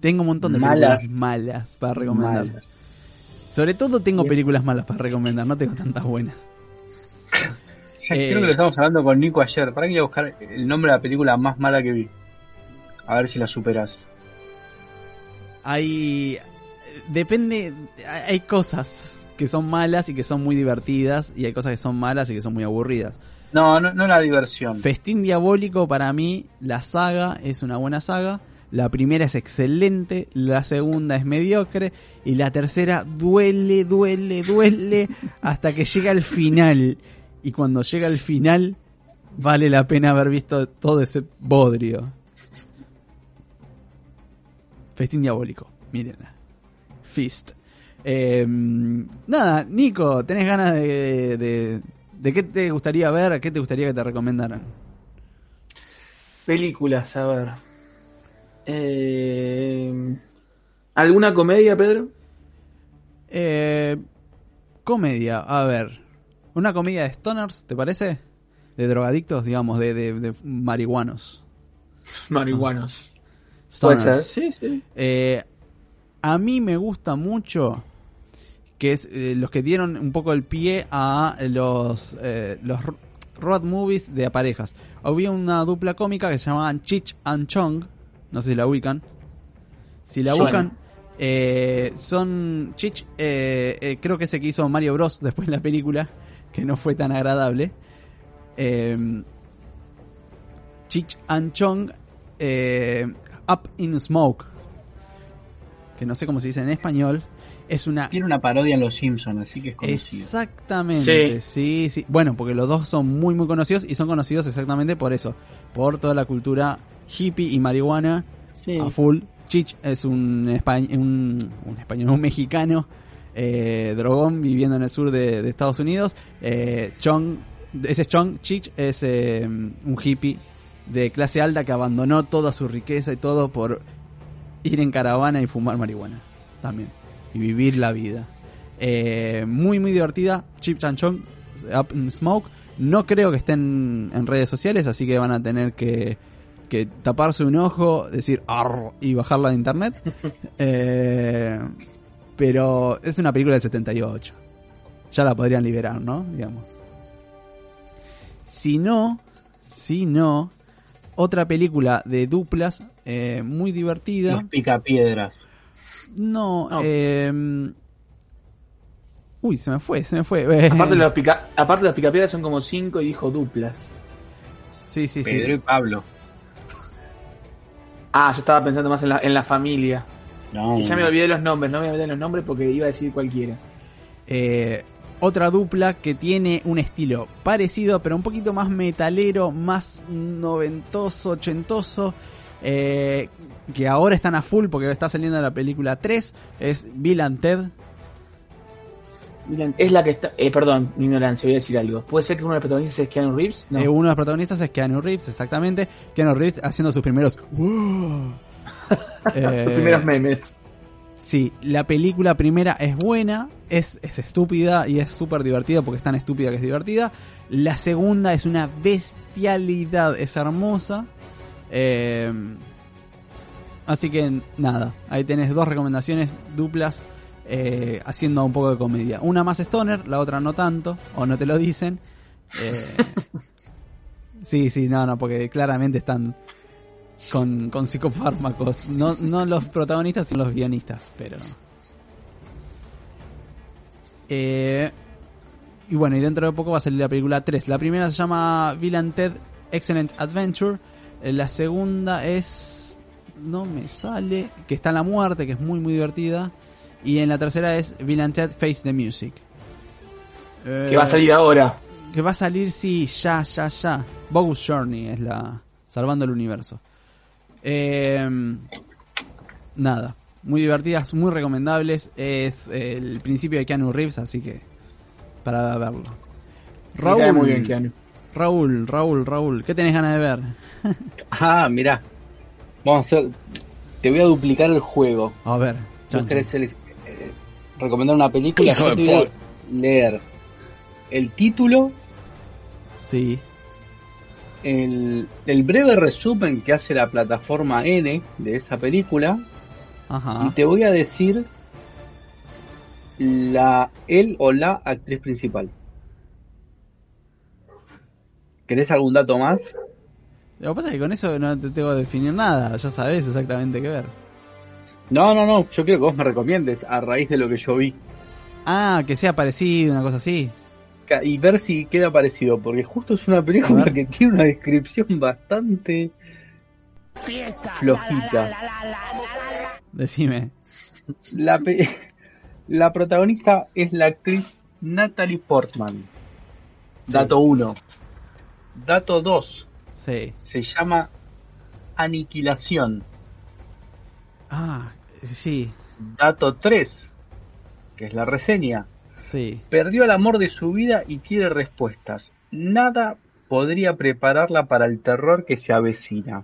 C: Tengo un montón de
D: Malas.
C: películas malas para recomendar.
D: Malas.
C: Sobre todo tengo películas malas para recomendar, no tengo tantas buenas. *laughs*
D: Ya
C: Eh.
D: Creo que lo estábamos hablando con Nico ayer. Para que voy a buscar el nombre de la película más mala que vi. A ver si la superas.
C: Hay. Depende. Hay cosas que son malas y que son muy divertidas, y hay cosas que son malas y que son muy aburridas.
D: No, no, no la diversión.
C: Festín Diabólico, para mí, la saga es una buena saga. La primera es excelente, la segunda es mediocre y la tercera duele, duele, duele *laughs* hasta que llega al final. Y cuando llega al final, vale la pena haber visto todo ese bodrio. Festín Diabólico, mírenla. Fist. Eh, nada, Nico, ¿tenés ganas de, de, de qué te gustaría ver? ¿Qué te gustaría que te recomendaran?
G: Películas, a ver. Eh, ¿Alguna comedia, Pedro?
C: Eh, comedia, a ver. Una comedia de stoners, ¿te parece? De drogadictos, digamos, de, de, de marihuanos.
G: Marihuanos. Puede
C: Stoners.
G: ser, sí, sí.
C: Eh, a mí me gusta mucho que es eh, los que dieron un poco el pie a los eh, los ro- road movies de parejas. Había una dupla cómica que se llamaban Chich and Chong, no sé si la ubican. Si la
G: Suena.
C: buscan, eh, son Chich, eh, eh, creo que ese que hizo Mario Bros después en la película, que no fue tan agradable. Eh, Chich and Chong, eh, Up in Smoke, que no sé cómo se dice en español, es una
D: Tiene una parodia en Los Simpsons, así que es conocido.
C: Exactamente, sí. sí, Bueno, porque los dos son muy, muy conocidos y son conocidos exactamente por eso, por toda la cultura hippie y marihuana
G: Sí.
C: a full. Chich es un, espa- un, un español, un mexicano eh, drogón viviendo en el sur de, de Estados Unidos. Eh, Chong, ese es Chong, Chich es eh, un hippie de clase alta que abandonó toda su riqueza y todo por ir en caravana y fumar marihuana también y vivir la vida. Eh, muy muy divertida, Chip Chan Chong, Up in Smoke. No creo que estén en redes sociales, así que van a tener que, que taparse un ojo, decir "Arr", y bajarla de internet. *laughs* Eh, pero es una película del 78. Ya la podrían liberar, ¿no? Digamos. Si no, si no, otra película de duplas eh, muy divertida.
D: Los picapiedras.
C: No,
G: No.
C: eh, uy, se me fue, se me fue. *laughs*
G: Aparte los, pica, aparte los picapiedras son como cinco y dijo duplas.
C: sí, sí, sí.
D: Pedro y Pablo.
G: Ah, yo estaba pensando más en la, en la familia.
D: No,
G: Y ya me olvidé los nombres, no me olvidé los nombres porque iba a decir cualquiera.
C: Eh, otra dupla que tiene un estilo parecido, pero un poquito más metalero, más noventoso, ochentoso. eh, que ahora están a full porque está saliendo la película 3. Es Bill and Ted.
G: Es la que está. Eh, perdón, mi ignorancia, voy a decir algo. ¿Puede ser que uno de los protagonistas es Keanu Reeves? No.
C: Eh, uno de los protagonistas es Keanu Reeves, exactamente. Keanu Reeves haciendo sus primeros. ¡Wow! *laughs* Eh,
G: Sus primeros memes.
C: Sí, la película primera es buena, es, es estúpida y es súper divertida porque es tan estúpida que es divertida. La segunda es una bestialidad, es hermosa. Eh, Así que nada, ahí tenés dos recomendaciones duplas eh, haciendo un poco de comedia. Una más stoner, la otra no tanto, o no te lo dicen. Eh, *laughs* sí, sí, no, no, porque claramente están con, con psicofármacos. No, no los protagonistas, sino los guionistas, pero... Eh, y bueno, y dentro de poco va a salir la película 3. La primera se llama Bill and Ted Excellent Adventure. Eh, La segunda es... No me sale. Que está en la muerte, que es muy muy divertida. Y en la tercera es Bill and Ted Face the Music. Eh,
G: Que va a salir ahora.
C: Que va a salir, sí, ya, ya, ya. Bogus Journey es la... Salvando el universo. Eh, nada. Muy divertidas, muy recomendables. Es el principio de Keanu Reeves, así que... Para verlo.
G: Cae
C: Raúl,
G: muy bien, Keanu.
C: Raúl, Raúl, Raúl, ¿qué tenés ganas de ver? *laughs*
D: Ah, mirá. Vamos a hacer. Te voy a duplicar el juego.
C: A ver,
D: Vos
C: chan,
D: querés eh, recomendar una película,
A: Hijo de
D: leer el título,
C: Sí,
D: el, el breve resumen que hace la plataforma N de esa película
C: ajá.
D: y te voy a decir la él o la actriz principal. ¿Querés algún dato más?
C: Lo que pasa es que con eso no te tengo que definir nada, ya sabes exactamente qué ver.
D: No, no, no, yo quiero que vos me recomiendes a raíz de lo que yo vi.
C: Ah, que sea parecido, una cosa así.
D: Y ver si queda parecido, porque justo es una película que tiene una descripción bastante flojita.
C: Decime.
D: La, pe- la protagonista es la actriz Natalie Portman.
C: Sí.
D: Dato 1. Dato 2.
C: Sí.
D: Se llama Aniquilación.
C: Ah, sí,
D: Dato 3. Que es la reseña.
C: Sí.
D: Perdió el amor de su vida y quiere respuestas. Nada podría prepararla para el terror que se avecina.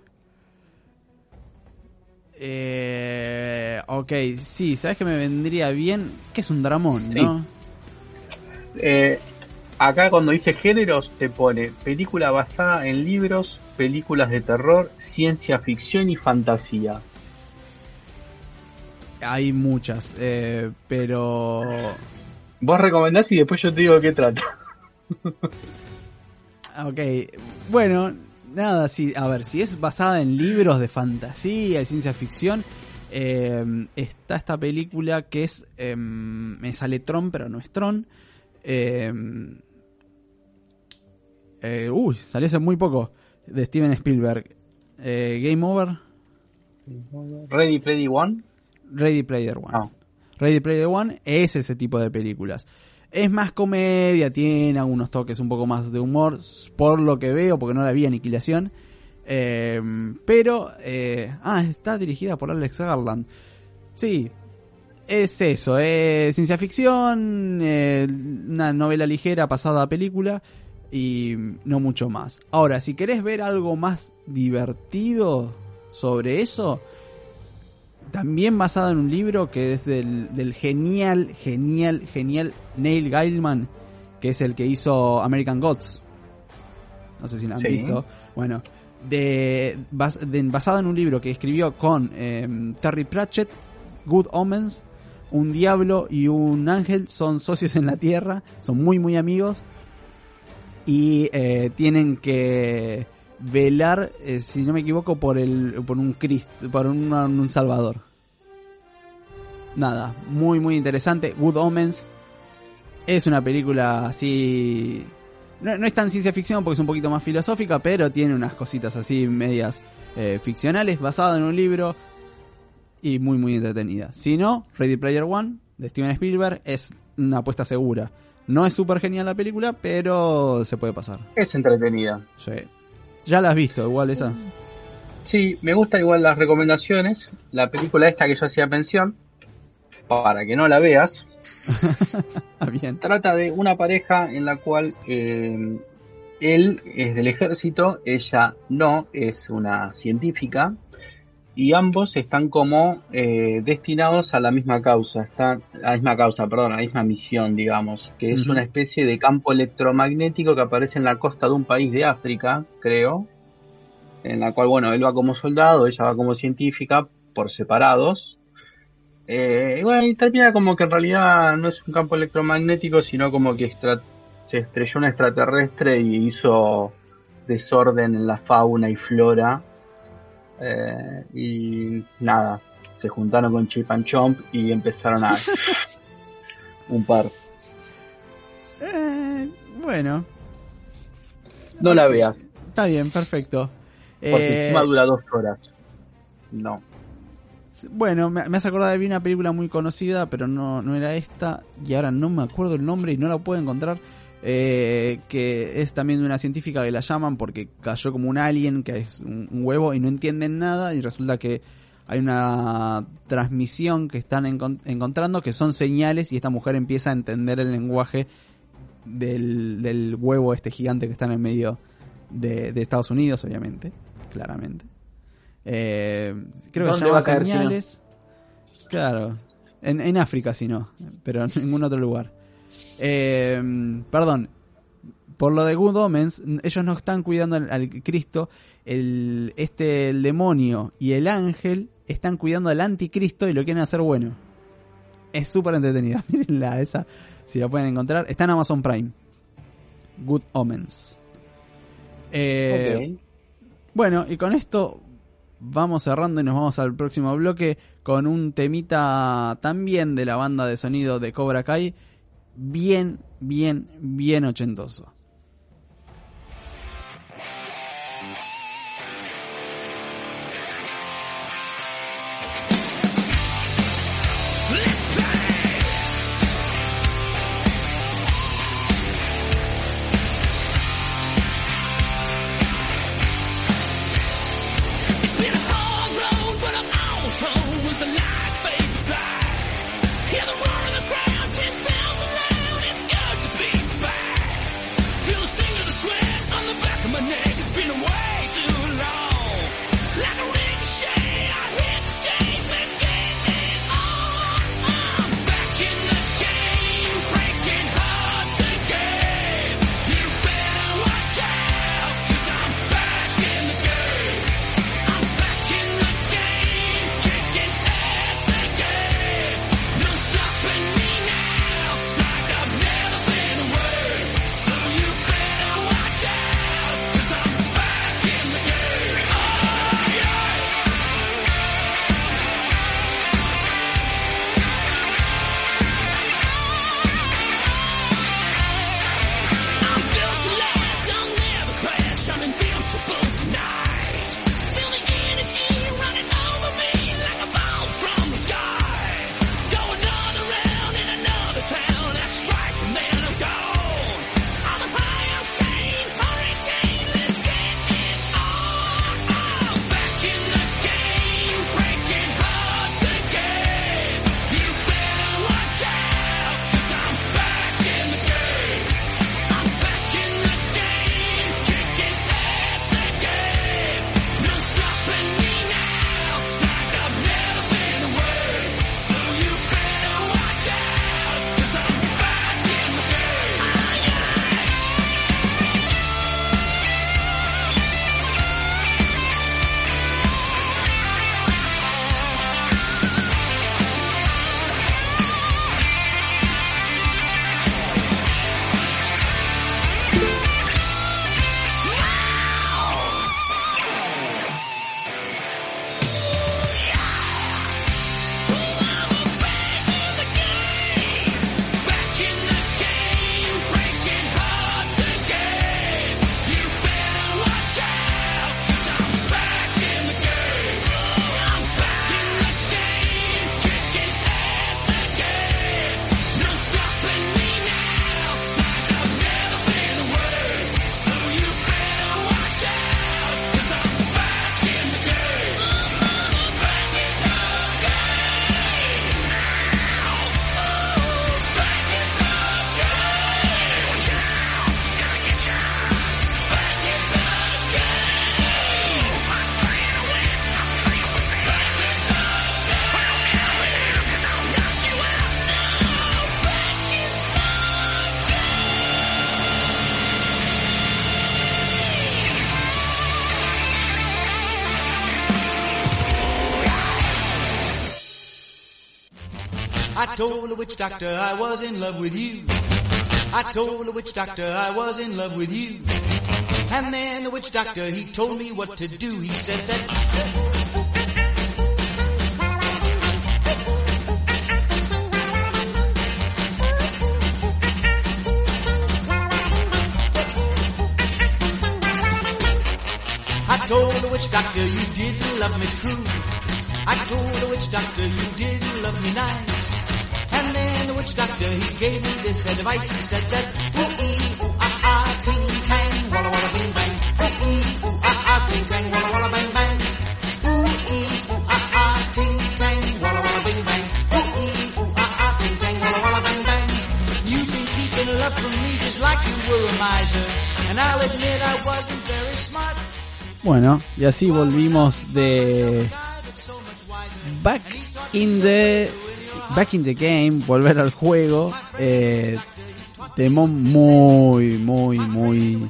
C: Eh, ok, sí, sabes que me vendría bien. Que es un dramón,
D: Sí.
C: ¿no?
D: Eh, acá cuando dice géneros te pone película basada en libros, películas de terror, ciencia ficción y fantasía.
C: Hay muchas, eh, pero.
D: Vos recomendás y después yo te digo de qué trata. *laughs*
C: Ok, bueno, nada, sí, a ver, si es basada en libros de fantasía y ciencia ficción, eh, está esta película que es, eh, me sale Tron, pero no es Tron. Eh, eh, uy, salió hace muy poco, de Steven Spielberg. Eh, Game Over,
D: Ready Freddy One.
C: Ready Player One.
D: Ah.
C: Ready Player One es ese tipo de películas. Es más comedia, tiene algunos toques un poco más de humor, por lo que veo, porque no la vi Aniquilación. Eh, pero, eh, ah, está dirigida por Alex Garland. Sí, es eso, es ciencia ficción, eh, una novela ligera pasada a película y no mucho más. Ahora, si querés ver algo más divertido sobre eso, también basado en un libro que es del, del genial, genial, genial Neil Gaiman, que es el que hizo American Gods. No sé si lo han
D: Sí.
C: visto. Bueno, de, bas- de- basado en un libro que escribió con eh, Terry Pratchett, Good Omens, un diablo y un ángel son socios en la tierra, son muy muy amigos y eh, tienen que velar, eh, si no me equivoco, por el por un Cristo, por un, un Salvador. Nada, muy muy interesante. Good Omens es una película así. No, no es tan ciencia ficción porque es un poquito más filosófica, pero tiene unas cositas así medias eh, ficcionales, basada en un libro y muy muy entretenida. Si no, Ready Player One de Steven Spielberg es una apuesta segura. No es súper genial la película, pero se puede pasar.
D: Es entretenida.
C: Sí. Ya la has visto, igual esa.
D: Sí, me gustan igual las recomendaciones. La película esta que yo hacía mención, para que no la veas, *laughs*
C: Ah, Bien.
D: trata de una pareja en la cual eh, él es del ejército, ella no, es una científica, y ambos están como eh, destinados a la misma causa, está, a la misma causa, perdón, a la misma misión, digamos, que es una especie de campo electromagnético que aparece en la costa de un país de África, creo, en la cual, bueno, él va como soldado, ella va como científica, por separados. Eh, y bueno, y termina como que en realidad no es un campo electromagnético, sino como que se estrelló un extraterrestre y hizo desorden en la fauna y flora. Eh, y nada, se juntaron con Chip and Chomp y empezaron a *laughs* un par.
C: Eh, bueno,
D: No la veas,
C: está bien, perfecto.
D: porque
C: Eh,
D: encima dura dos horas. No.
C: Bueno, me, me has acordado de vi una película muy conocida, pero no, no era esta, y ahora no me acuerdo el nombre y no la puedo encontrar, eh, que es también de una científica que la llaman porque cayó como un alien, que es un, un huevo, y no entienden nada, y resulta que hay una transmisión que están encon- encontrando que son señales, y esta mujer empieza a entender el lenguaje del, del huevo este gigante que está en el medio de, de Estados Unidos, obviamente, claramente. Eh, creo que se
G: ¿Dónde
C: llama
G: si no?
C: señales. Claro, en, en África si no, pero en ningún otro lugar. Eh, perdón, por lo de Good Omens, ellos no están cuidando al, al Cristo, el, este, el demonio y el ángel están cuidando al anticristo y lo quieren hacer bueno. Es súper entretenida, *laughs* mírenla esa, si la pueden encontrar. Está en Amazon Prime. Good Omens. Eh, bueno, y con esto vamos cerrando y nos vamos al próximo bloque con un temita también de la banda de sonido de Cobra Kai. Bien, bien, bien ochentoso.
J: Witch doctor I was in love with you. I told the witch doctor I was in love with you. And then the witch doctor, he told me what to do. He said that I told the witch doctor you didn't love me true. I told the witch doctor you didn't love me nice. And then the witch doctor he gave me this advice. He said that ooh ee ooh ah ah ting tang walla walla bing bang. Ooh ee ooh ah ah ting tang walla walla bang bang. Ooh ee ooh ah ah ting tang walla walla bing bang. Ooh ee ooh ah ah ting tang walla walla bang bang. You've been keeping love from me just like you were a miser. And I'll admit I wasn't very smart.
C: Bueno, y así volvimos de Back in the Back in the Game, volver al juego. Eh, temón muy, muy, muy,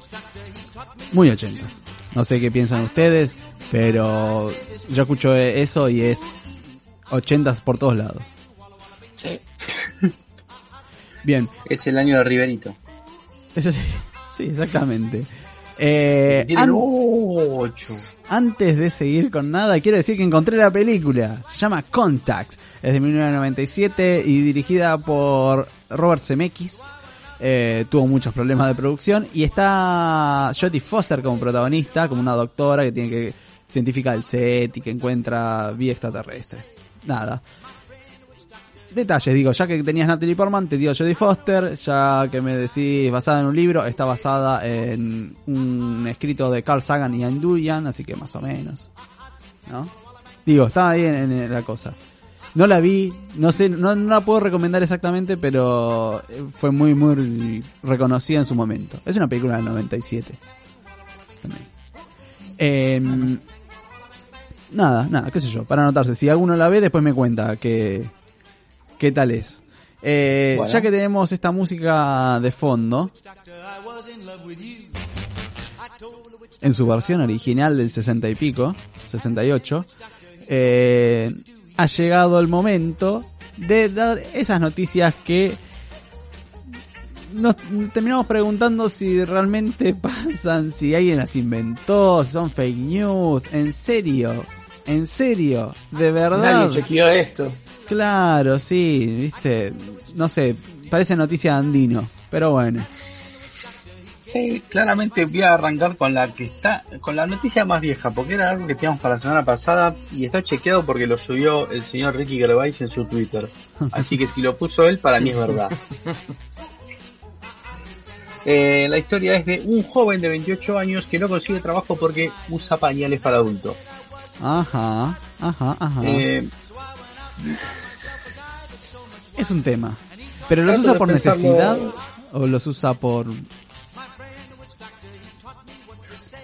C: muy ochentas. No sé qué piensan ustedes, pero yo escucho eso y es ochentas por todos lados.
D: Sí.
C: Bien,
D: Es el año de Riverito.
C: ese sí, *laughs* sí, exactamente. Eh, an-. Antes de seguir con nada, quiero decir que encontré la película. Se llama Contact. Es de 1997 y dirigida por Robert Zemeckis. Eh, tuvo muchos problemas de producción y está Jodie Foster como protagonista, como una doctora que tiene que científica del set y que encuentra vida extraterrestre. Nada. Detalles, digo, ya que tenías Natalie Portman, te dio Jodie Foster, ya que me decís basada en un libro, está basada en un escrito de Carl Sagan y Anne Duggan, así que más o menos. ¿No? Digo, bien en, en la cosa. No la vi, no sé, no, no la puedo recomendar exactamente, pero eh, fue muy, muy reconocida en su momento. Es una película del 97. También. Em, nada, nada, qué sé yo, para anotarse. Si alguno la ve, después me cuenta que, qué tal es. Eh,
D: Bueno.
C: Ya que tenemos esta música de fondo, en su versión original del 60 y pico, 68, eh, ha llegado el momento de dar esas noticias que nos terminamos preguntando si realmente *laughs* pasan, si alguien las inventó, si son fake news, en serio, en serio, de verdad.
G: Nadie chequeó esto.
C: Claro, sí, viste, no sé, parece noticia de andino, pero bueno.
D: Sí, claramente voy a arrancar con la que está, con la noticia más vieja, porque era algo que teníamos para la semana pasada y está chequeado porque lo subió el señor Ricky Gervais en su Twitter. Así que si lo puso él, para mí es verdad. *laughs* Eh, la historia es de un joven de 28 años que no consigue trabajo porque usa pañales para adultos.
C: Ajá, ajá, ajá.
D: Eh,
C: es un tema. ¿Pero los usa por
D: pensarlo-
C: necesidad o los usa por...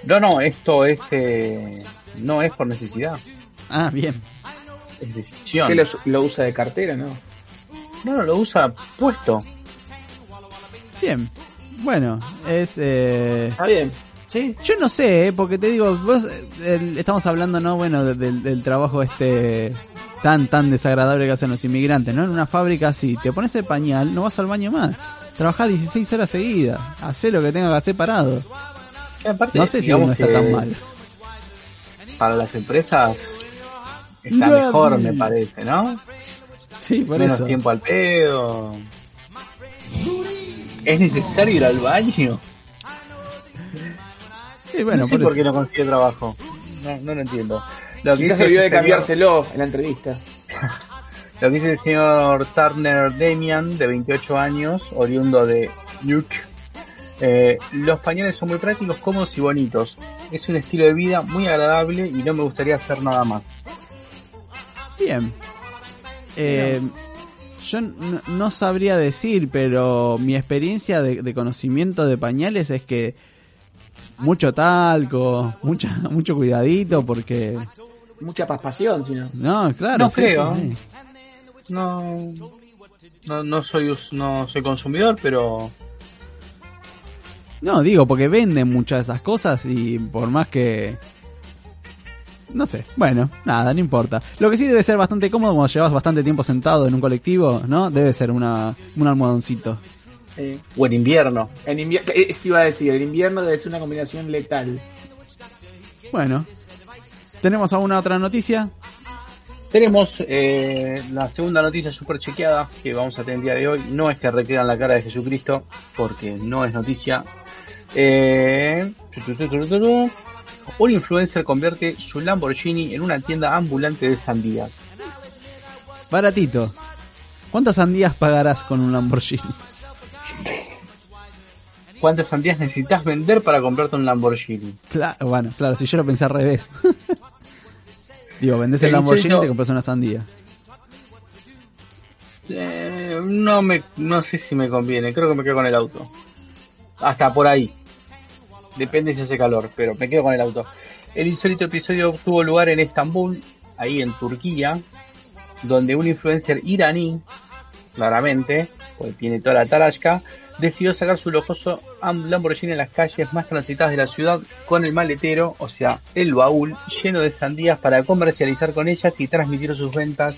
D: no, no, esto es eh, no es por necesidad,
C: Ah, bien.
D: es decisión.
G: Que lo, lo usa de cartera, ¿no?
D: No, no, lo usa puesto.
C: Bien. Bueno, es... Eh...
G: Está bien. Sí.
C: Yo no sé, eh, porque te digo, vos, eh, el- estamos hablando, ¿no? Bueno, de- del, del trabajo este tan, tan desagradable que hacen los inmigrantes, ¿no? En una fábrica así, te pones el pañal, no vas al baño más. Trabajás 16 horas seguidas, hacé lo que tengas que hacer parado.
D: Aparte,
C: No sé si no está tan mal.
D: Para las empresas está
C: Nadie.
D: mejor, me parece, ¿no?
C: Sí, por
D: Menos
C: eso.
D: tiempo al pedo. ¿Es necesario ir al baño?
C: Sí, bueno,
D: no sé
C: por
D: por qué no consigue trabajo. No, no lo entiendo. Lo que
G: Quizás olvidó de
D: señor-
G: cambiárselo en la entrevista. *laughs*
D: Lo que dice el señor Turner Demian, de 28 años, oriundo de Nuke. Eh, los pañales son muy prácticos, cómodos y bonitos. Es un estilo de vida muy agradable y no me gustaría hacer nada más.
C: Bien. Eh, yo no, no sabría decir, pero mi experiencia de, de conocimiento de pañales es que mucho talco, mucha, *laughs* mucho cuidadito porque...
G: Mucha paspación, si no.
C: No, claro.
D: No
C: sí,
D: creo.
C: sí, sí.
D: No, no, no soy us- no soy consumidor, pero
C: No, digo, porque venden muchas de esas cosas y por más que... no sé. Bueno, nada, no importa. Lo que sí debe ser bastante cómodo cuando llevas bastante tiempo sentado en un colectivo, ¿no? Debe ser una, un almohadoncito.
G: Eh,
D: O en invierno.
G: en invierno, eso iba a decir, el invierno debe ser una combinación letal.
C: Bueno. ¿Tenemos alguna otra noticia?
D: Tenemos eh, la segunda noticia super chequeada que vamos a tener el día de hoy. No es que recrean la cara de Jesucristo, porque no es noticia. Eh, un influencer convierte su Lamborghini en una tienda ambulante de sandías.
C: Baratito. ¿Cuántas sandías pagarás con un Lamborghini?
D: ¿Cuántas sandías necesitas vender para comprarte un Lamborghini?
C: Claro, bueno, claro, si yo lo pensé al revés. *laughs* Digo, vendés el
D: El
C: Lamborghini y te compras una sandía.
D: Eh, no me, no sé si me conviene. Creo que me quedo con el auto. Hasta por ahí. Depende si hace calor, pero me quedo con el auto. El insólito episodio tuvo lugar en Estambul, ahí en Turquía, donde un influencer iraní, claramente, pues tiene toda la tarasca, decidió sacar su lujoso Am- Lamborghini en las calles más transitadas de la ciudad con el maletero, o sea, el baúl, lleno de sandías para comercializar con ellas y transmitir sus ventas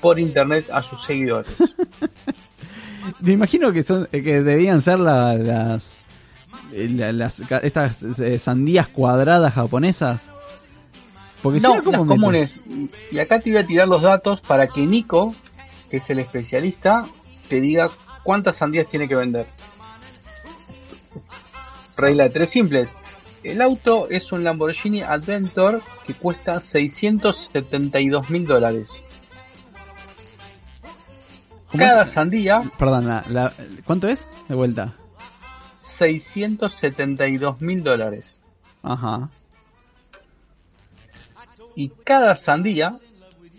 D: por internet a sus seguidores. *laughs*
C: Me imagino que son eh, que debían ser la- las eh, la- las estas eh, sandías cuadradas japonesas. Porque si
D: no,
C: no, ¿cómo
D: las comunes. Y acá te voy a tirar los datos para que Nico, que es el especialista, te diga cuántas sandías tiene que vender. Regla de tres simples. El auto es un Lamborghini Adventure que cuesta 672 mil dólares.
C: ¿Cómo
D: Cada
C: es?
D: sandía,
C: Perdón, la- la- ¿cuánto es? De vuelta.
D: 672 mil dólares.
C: Ajá.
D: y cada sandía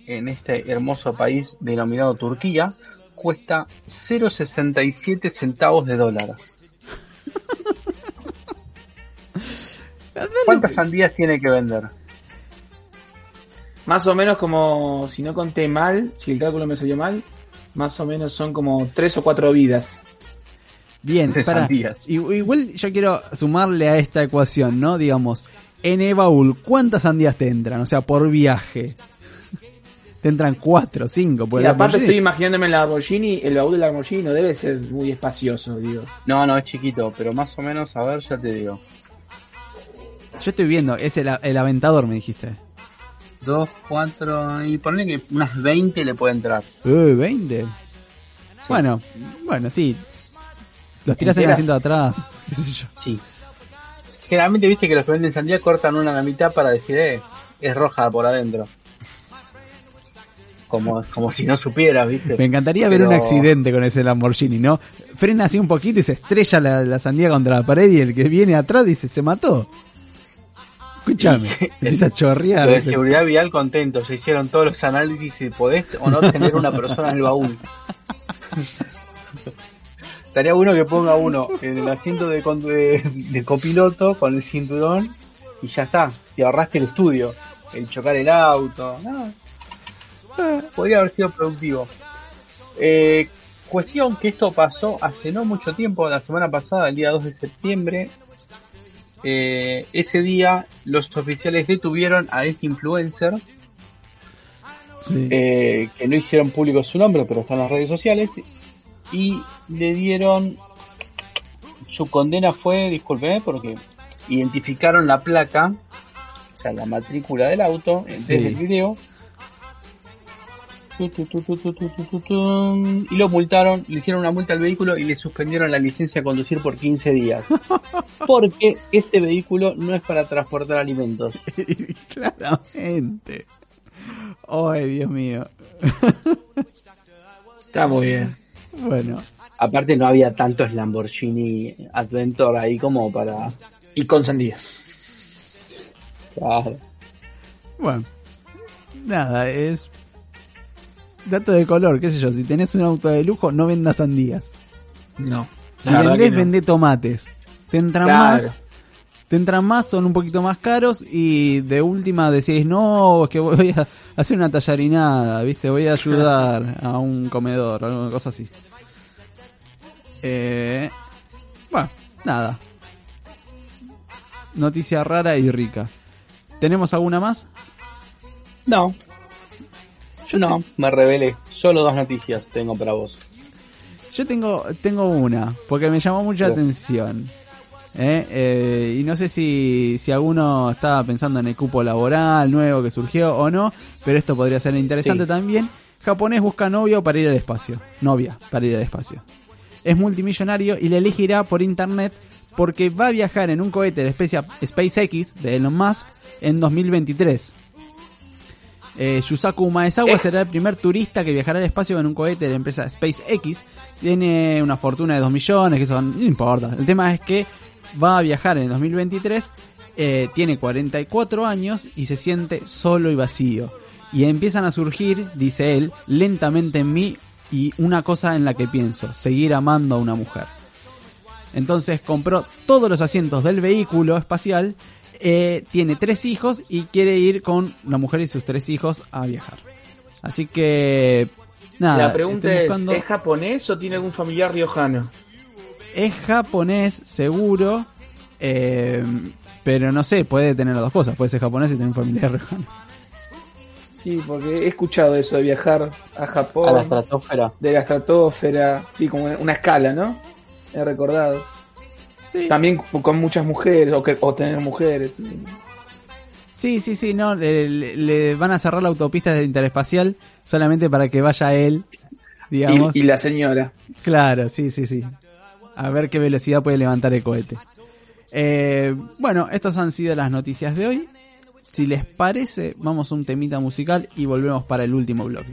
D: en este hermoso país denominado Turquía cuesta 0,67 centavos de dólar. *laughs* ¿Cuántas sandías tiene que vender?
G: Más o menos como, si no conté mal, si el cálculo me salió mal, más o menos son como tres o cuatro vidas.
C: Bien, para,
D: sandías.
C: igual yo quiero sumarle a esta ecuación, ¿no? Digamos, en el baúl, ¿cuántas sandías te entran? O sea, por viaje. *laughs* Te entran cuatro, cinco. Por
G: y
C: el
G: aparte
C: Lamborghini.
G: estoy imaginándome el Lamborghini, el baúl del Lamborghini no debe ser muy espacioso, digo.
D: No, no, es chiquito, pero más o menos, a ver, ya te digo.
C: Yo estoy viendo, es el, el aventador, me dijiste.
D: Dos, cuatro, y ponle que unas 20 le puede entrar.
C: Eh, 20. Bueno, bueno, sí. Los tiras en el asiento de atrás. *laughs* qué sé yo.
D: Sí. Generalmente viste que los que venden sandía cortan una a la mitad para decir, eh, es roja por adentro. Como, como si no supieras, viste.
C: Me encantaría ver
D: Pero-
C: un accidente con ese Lamborghini, ¿no? Frena así un poquito y se estrella la, la sandía contra la pared y el que viene atrás dice, se mató. Escúchame, empieza a chorrear.
D: De seguridad vial contentos, se hicieron todos los análisis si podés o no tener una persona en el baúl. Estaría bueno que ponga uno en el asiento de, con- de, de copiloto con el cinturón y ya está, te ahorraste el estudio, el chocar el auto, no. Podría haber sido productivo. Eh, cuestión que esto pasó hace no mucho tiempo, la semana pasada, el día 2 de septiembre, eh, ese día los oficiales detuvieron a este influencer
C: Sí.
D: eh, que no hicieron público su nombre pero está en las redes sociales y le dieron su condena fue discúlpeme porque identificaron la placa o sea la matrícula del auto eh,
C: Sí.
D: desde el video y lo multaron, le hicieron una multa al vehículo y le suspendieron la licencia a conducir por 15 días. *laughs* Porque este vehículo no es para transportar alimentos. *laughs*
C: Claramente. Ay, Dios mío.
G: Está muy bien.
C: Bueno,
D: Aparte no había tantos Lamborghini Adventure ahí como para...
G: Y con sandías.
D: Claro.
C: bueno. Nada, es... Dato de color, qué sé yo. Si tenés un auto de lujo, no vendas sandías.
G: No.
C: Si vendés,
G: no.
C: vendé tomates. Te entran
G: Claro.
C: más. Te entran más, son un poquito más caros y de última decís, no, es que voy a hacer una tallarinada, ¿viste? Voy a ayudar a un comedor o alguna cosa así. Eh, bueno, nada. Noticia rara y rica. ¿Tenemos alguna más?
D: No. No, me revelé. Solo dos noticias tengo para vos.
C: Yo tengo, tengo una, porque me llamó mucha
D: Sí.
C: atención. ¿eh? Eh, y no sé si, si alguno estaba pensando en el cupo laboral nuevo que surgió o no, pero esto podría ser interesante
D: Sí.
C: también. Japonés busca novio para ir al espacio. Novia para ir al espacio. Es multimillonario y le elegirá por internet porque va a viajar en un cohete de especie SpaceX de Elon Musk en 2023. Eh, Yusaku Maezawa
G: Eh.
C: será el primer turista que viajará al espacio con un cohete de la empresa SpaceX. Tiene una fortuna de 2 millones, que eso no importa. El tema es que va a viajar en el 2023, eh, tiene 44 años y se siente solo y vacío. Y empiezan a surgir, dice él, lentamente en mí y una cosa en la que pienso, seguir amando a una mujer. Entonces compró todos los asientos del vehículo espacial, eh, tiene tres hijos y quiere ir con la mujer y sus tres hijos a viajar. Así que, nada.
G: la pregunta es,
C: buscando-
G: ¿es japonés o tiene algún familiar riojano?
C: es japonés, seguro, eh, pero no sé, puede tener las dos cosas. Puede ser japonés y tener un familiar riojano.
G: Sí, porque he escuchado eso de viajar a Japón.
D: A la estratosfera.
G: de la estratosfera, sí, como una escala, ¿no? He recordado.
C: Sí.
G: También con muchas mujeres, o, que, o tener mujeres.
C: Sí, sí, sí, no, le, le- van a cerrar la autopista del interespacial solamente para que vaya él, digamos.
G: Y, y la señora.
C: Claro, sí, sí, sí. A ver qué velocidad puede levantar el cohete. Eh, bueno, estas han sido las noticias de hoy. Si les parece, vamos a un temita musical y volvemos para el último bloque.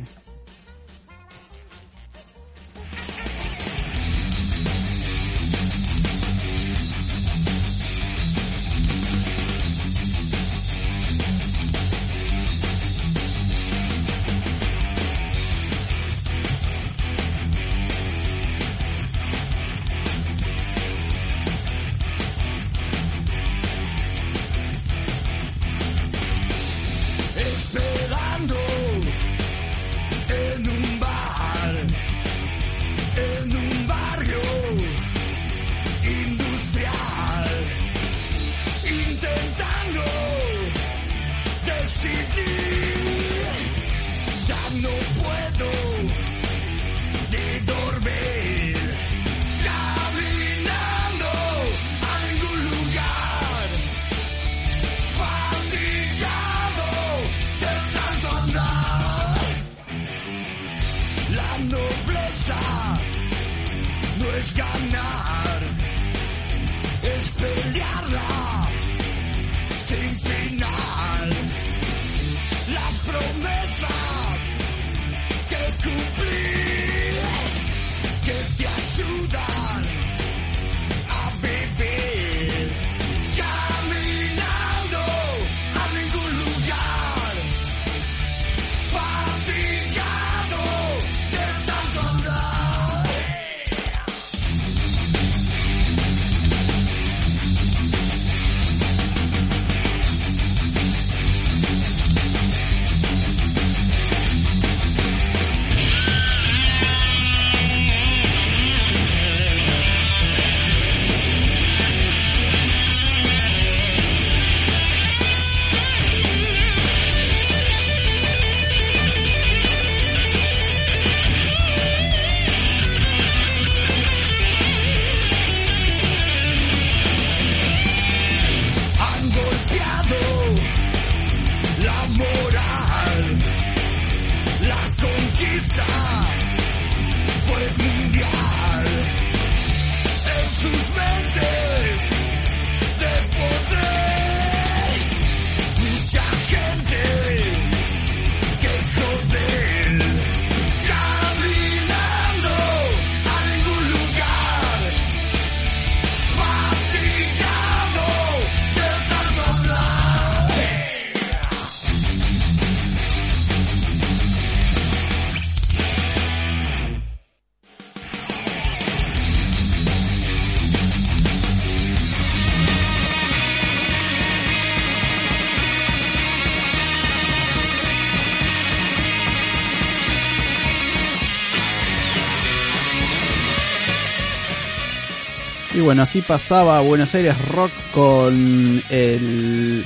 C: Y bueno, así pasaba Buenos Aires Rock con el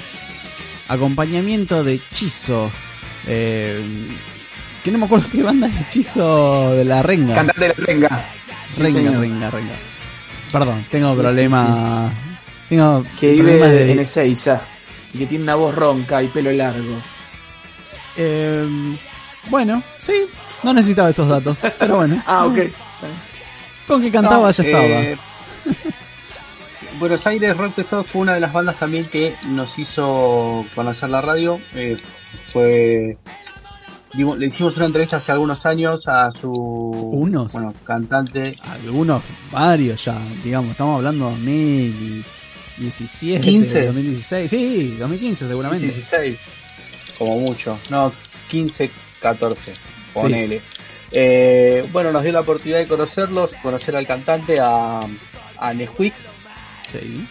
C: acompañamiento de Chizo, Eh, que no me acuerdo qué banda es Hechizo de la Renga.
G: Cantante de la renga. Sí,
C: renga,
G: señor.
C: renga, renga. Perdón, tengo
G: Sí,
C: problemas. Tengo
G: Que
C: problemas
G: vive
C: de-
G: en Ezeiza. Y que tiene una voz ronca y pelo largo.
C: Eh, bueno, sí, no necesitaba esos datos, pero bueno. *laughs*
G: Ah, ok.
C: Con que cantaba
D: No,
C: ya estaba. *laughs*
D: Buenos Aires Rock Pesado fue una de las bandas también que nos hizo conocer la radio. Eh, fue le hicimos una entrevista hace algunos años a su
C: ¿Unos?
D: bueno cantante
C: Algunos, varios ya, digamos, estamos hablando de 2017,
D: 15.
C: 2016, sí, 2015 seguramente.
D: 16 como mucho no 15 14 ponele Eh, bueno nos dio la oportunidad de conocerlos conocer al cantante a, a Nesquik
C: Sí.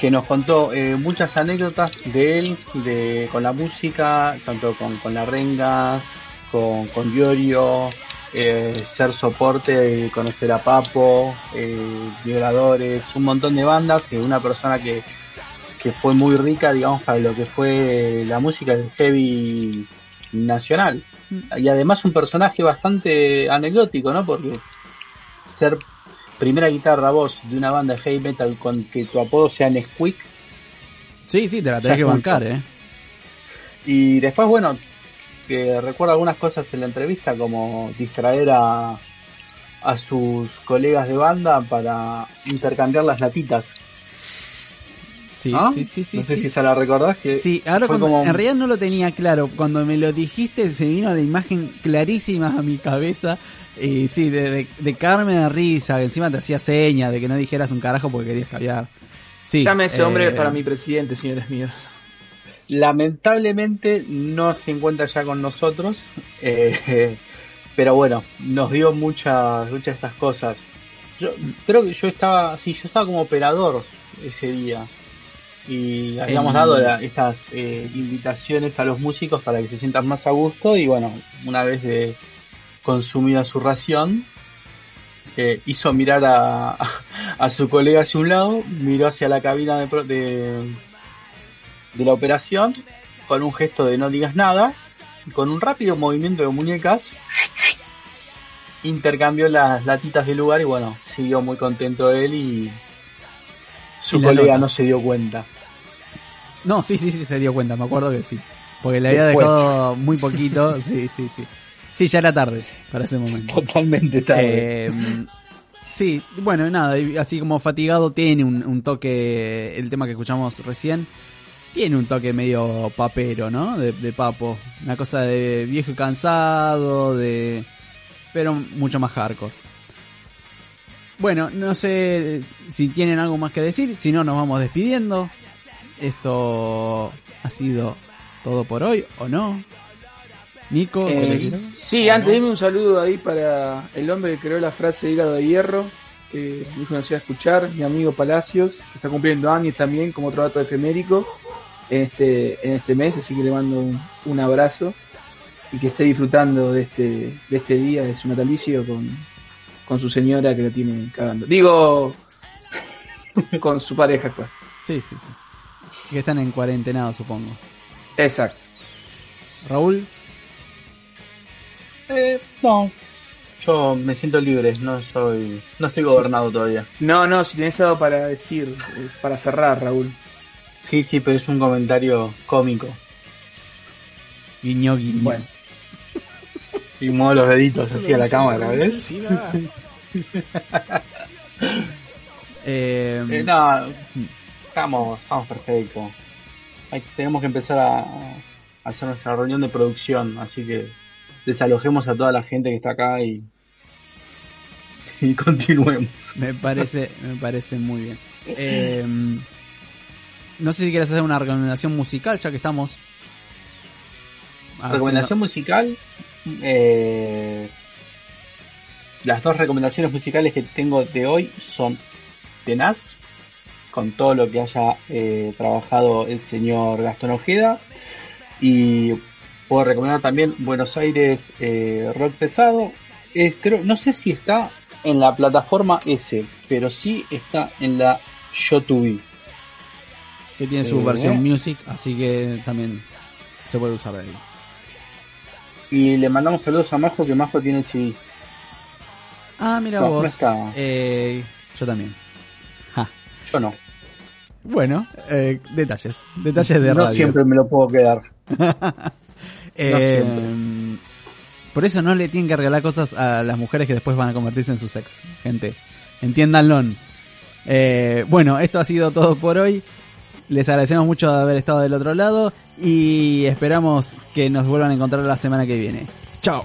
D: que nos contó eh, muchas anécdotas de él, de, con la música, tanto con, con la renga, con, con Diorio, eh, ser soporte, conocer a Papo, eh, Violadores, un montón de bandas, que una persona que, que fue muy rica, digamos, para lo que fue la música del heavy nacional. Y además un personaje bastante anecdótico, ¿no? Porque ser primera guitarra voz de una banda de heavy metal con que tu apodo sea Nesquik
C: Sí, sí, te la tenés que bancar, *laughs* eh.
D: y después bueno que recuerda algunas cosas en la entrevista como distraer a a sus colegas de banda para intercambiar las latitas
C: Sí,
D: ¿Ah?
C: sí, sí, sí.
D: no sé
C: sí.
D: si se la recordás que
C: Sí, ahora cuando,
D: como-
C: en realidad no lo tenía claro. Cuando me lo dijiste se vino la imagen clarísima a mi cabeza. Y sí, de, de, de cagarme de risa, que encima te hacía señas de que no dijeras un carajo porque querías cambiar. Sí,
G: Llame a ese
C: eh,
G: hombre para mi presidente, señores míos.
D: lamentablemente no se encuentra ya con nosotros eh, *laughs* pero bueno nos dio muchas muchas de estas cosas yo creo que yo estaba sí yo estaba como operador ese día y habíamos
C: En-
D: dado la- estas eh, invitaciones a los músicos para que se sientan más a gusto y bueno una vez de consumida su ración eh, hizo mirar a, a su colega hacia un lado miró hacia la cabina de, de, de la operación con un gesto de no digas nada y con un rápido movimiento de muñecas intercambió las latitas del lugar y bueno siguió muy contento él y su
C: Y
D: colega no se dio cuenta
C: No, sí, sí, sí, se dio cuenta, me acuerdo que sí. Porque le había
D: Después.
C: dejado muy poquito. Sí, sí, sí. Sí, ya era tarde para ese momento.
D: totalmente tarde
C: Eh, sí, bueno, nada, así como fatigado tiene un, un toque, el tema que escuchamos recién, tiene un toque medio papero, ¿no? De, de papo. Una cosa de viejo y cansado, de... pero mucho más hardcore. Bueno, no sé si tienen algo más que decir, si no nos vamos despidiendo. Esto ha sido todo por hoy, ¿o no? Nico,
G: Eh, sí, antes dime un saludo ahí para el hombre que creó la frase hígado de hierro, que dijo nos iba a escuchar, mi amigo Palacios, que está cumpliendo años también como otro dato efemérico en este, en este mes, así que le mando un, un abrazo y que esté disfrutando de este, de este día, de su natalicio con, con su señora que lo tiene cagando. Digo, *laughs* con su pareja actual.
C: Sí, sí, sí. Que están en cuarentenado, supongo.
G: Exacto.
C: Raúl,
D: Eh, no yo me siento libre no soy no estoy gobernado todavía
G: No, no, si tenés algo para decir, para cerrar, Raúl.
D: sí sí pero es un comentario cómico
C: guiño, guiño.
G: Bueno.
D: y muevo los deditos así a la cámara ¿ves? *laughs*
C: Eh,
D: Eh, no, estamos, estamos perfectos. Tenemos que empezar a, a hacer nuestra reunión de producción, así que desalojemos a toda la gente que está acá y, y continuemos.
C: me parece, me parece muy bien. *clears throat* Eh, no sé si quieres hacer una recomendación musical, ya que estamos. haciendo-
D: Recomendación musical. eh, las dos recomendaciones musicales que tengo de hoy son Tenaz, con todo lo que haya eh, trabajado el señor Gastón Ojeda. Y puedo recomendar también Buenos Aires eh, Rock Pesado. Es, creo, no sé si está en la plataforma S, pero sí está en la YouTube.
C: que tiene su
D: Eh,
C: versión music, así que también se puede usar ahí.
D: Y le mandamos saludos a Majo, que Majo tiene el CD.
C: Ah, mira
D: No,
C: vos.
D: no.
C: Eh, yo también. Ja.
D: Yo no.
C: Bueno, eh, detalles. Detalles de
D: no
C: radio.
D: siempre me lo puedo quedar. *laughs*
C: Eh, por eso no le tienen que regalar cosas a las mujeres que después van a convertirse en sus ex. Gente, entiéndanlo. Eh, bueno, esto ha sido todo por hoy. Les agradecemos mucho de haber estado del otro lado y esperamos que nos vuelvan a encontrar la semana que viene. Chao.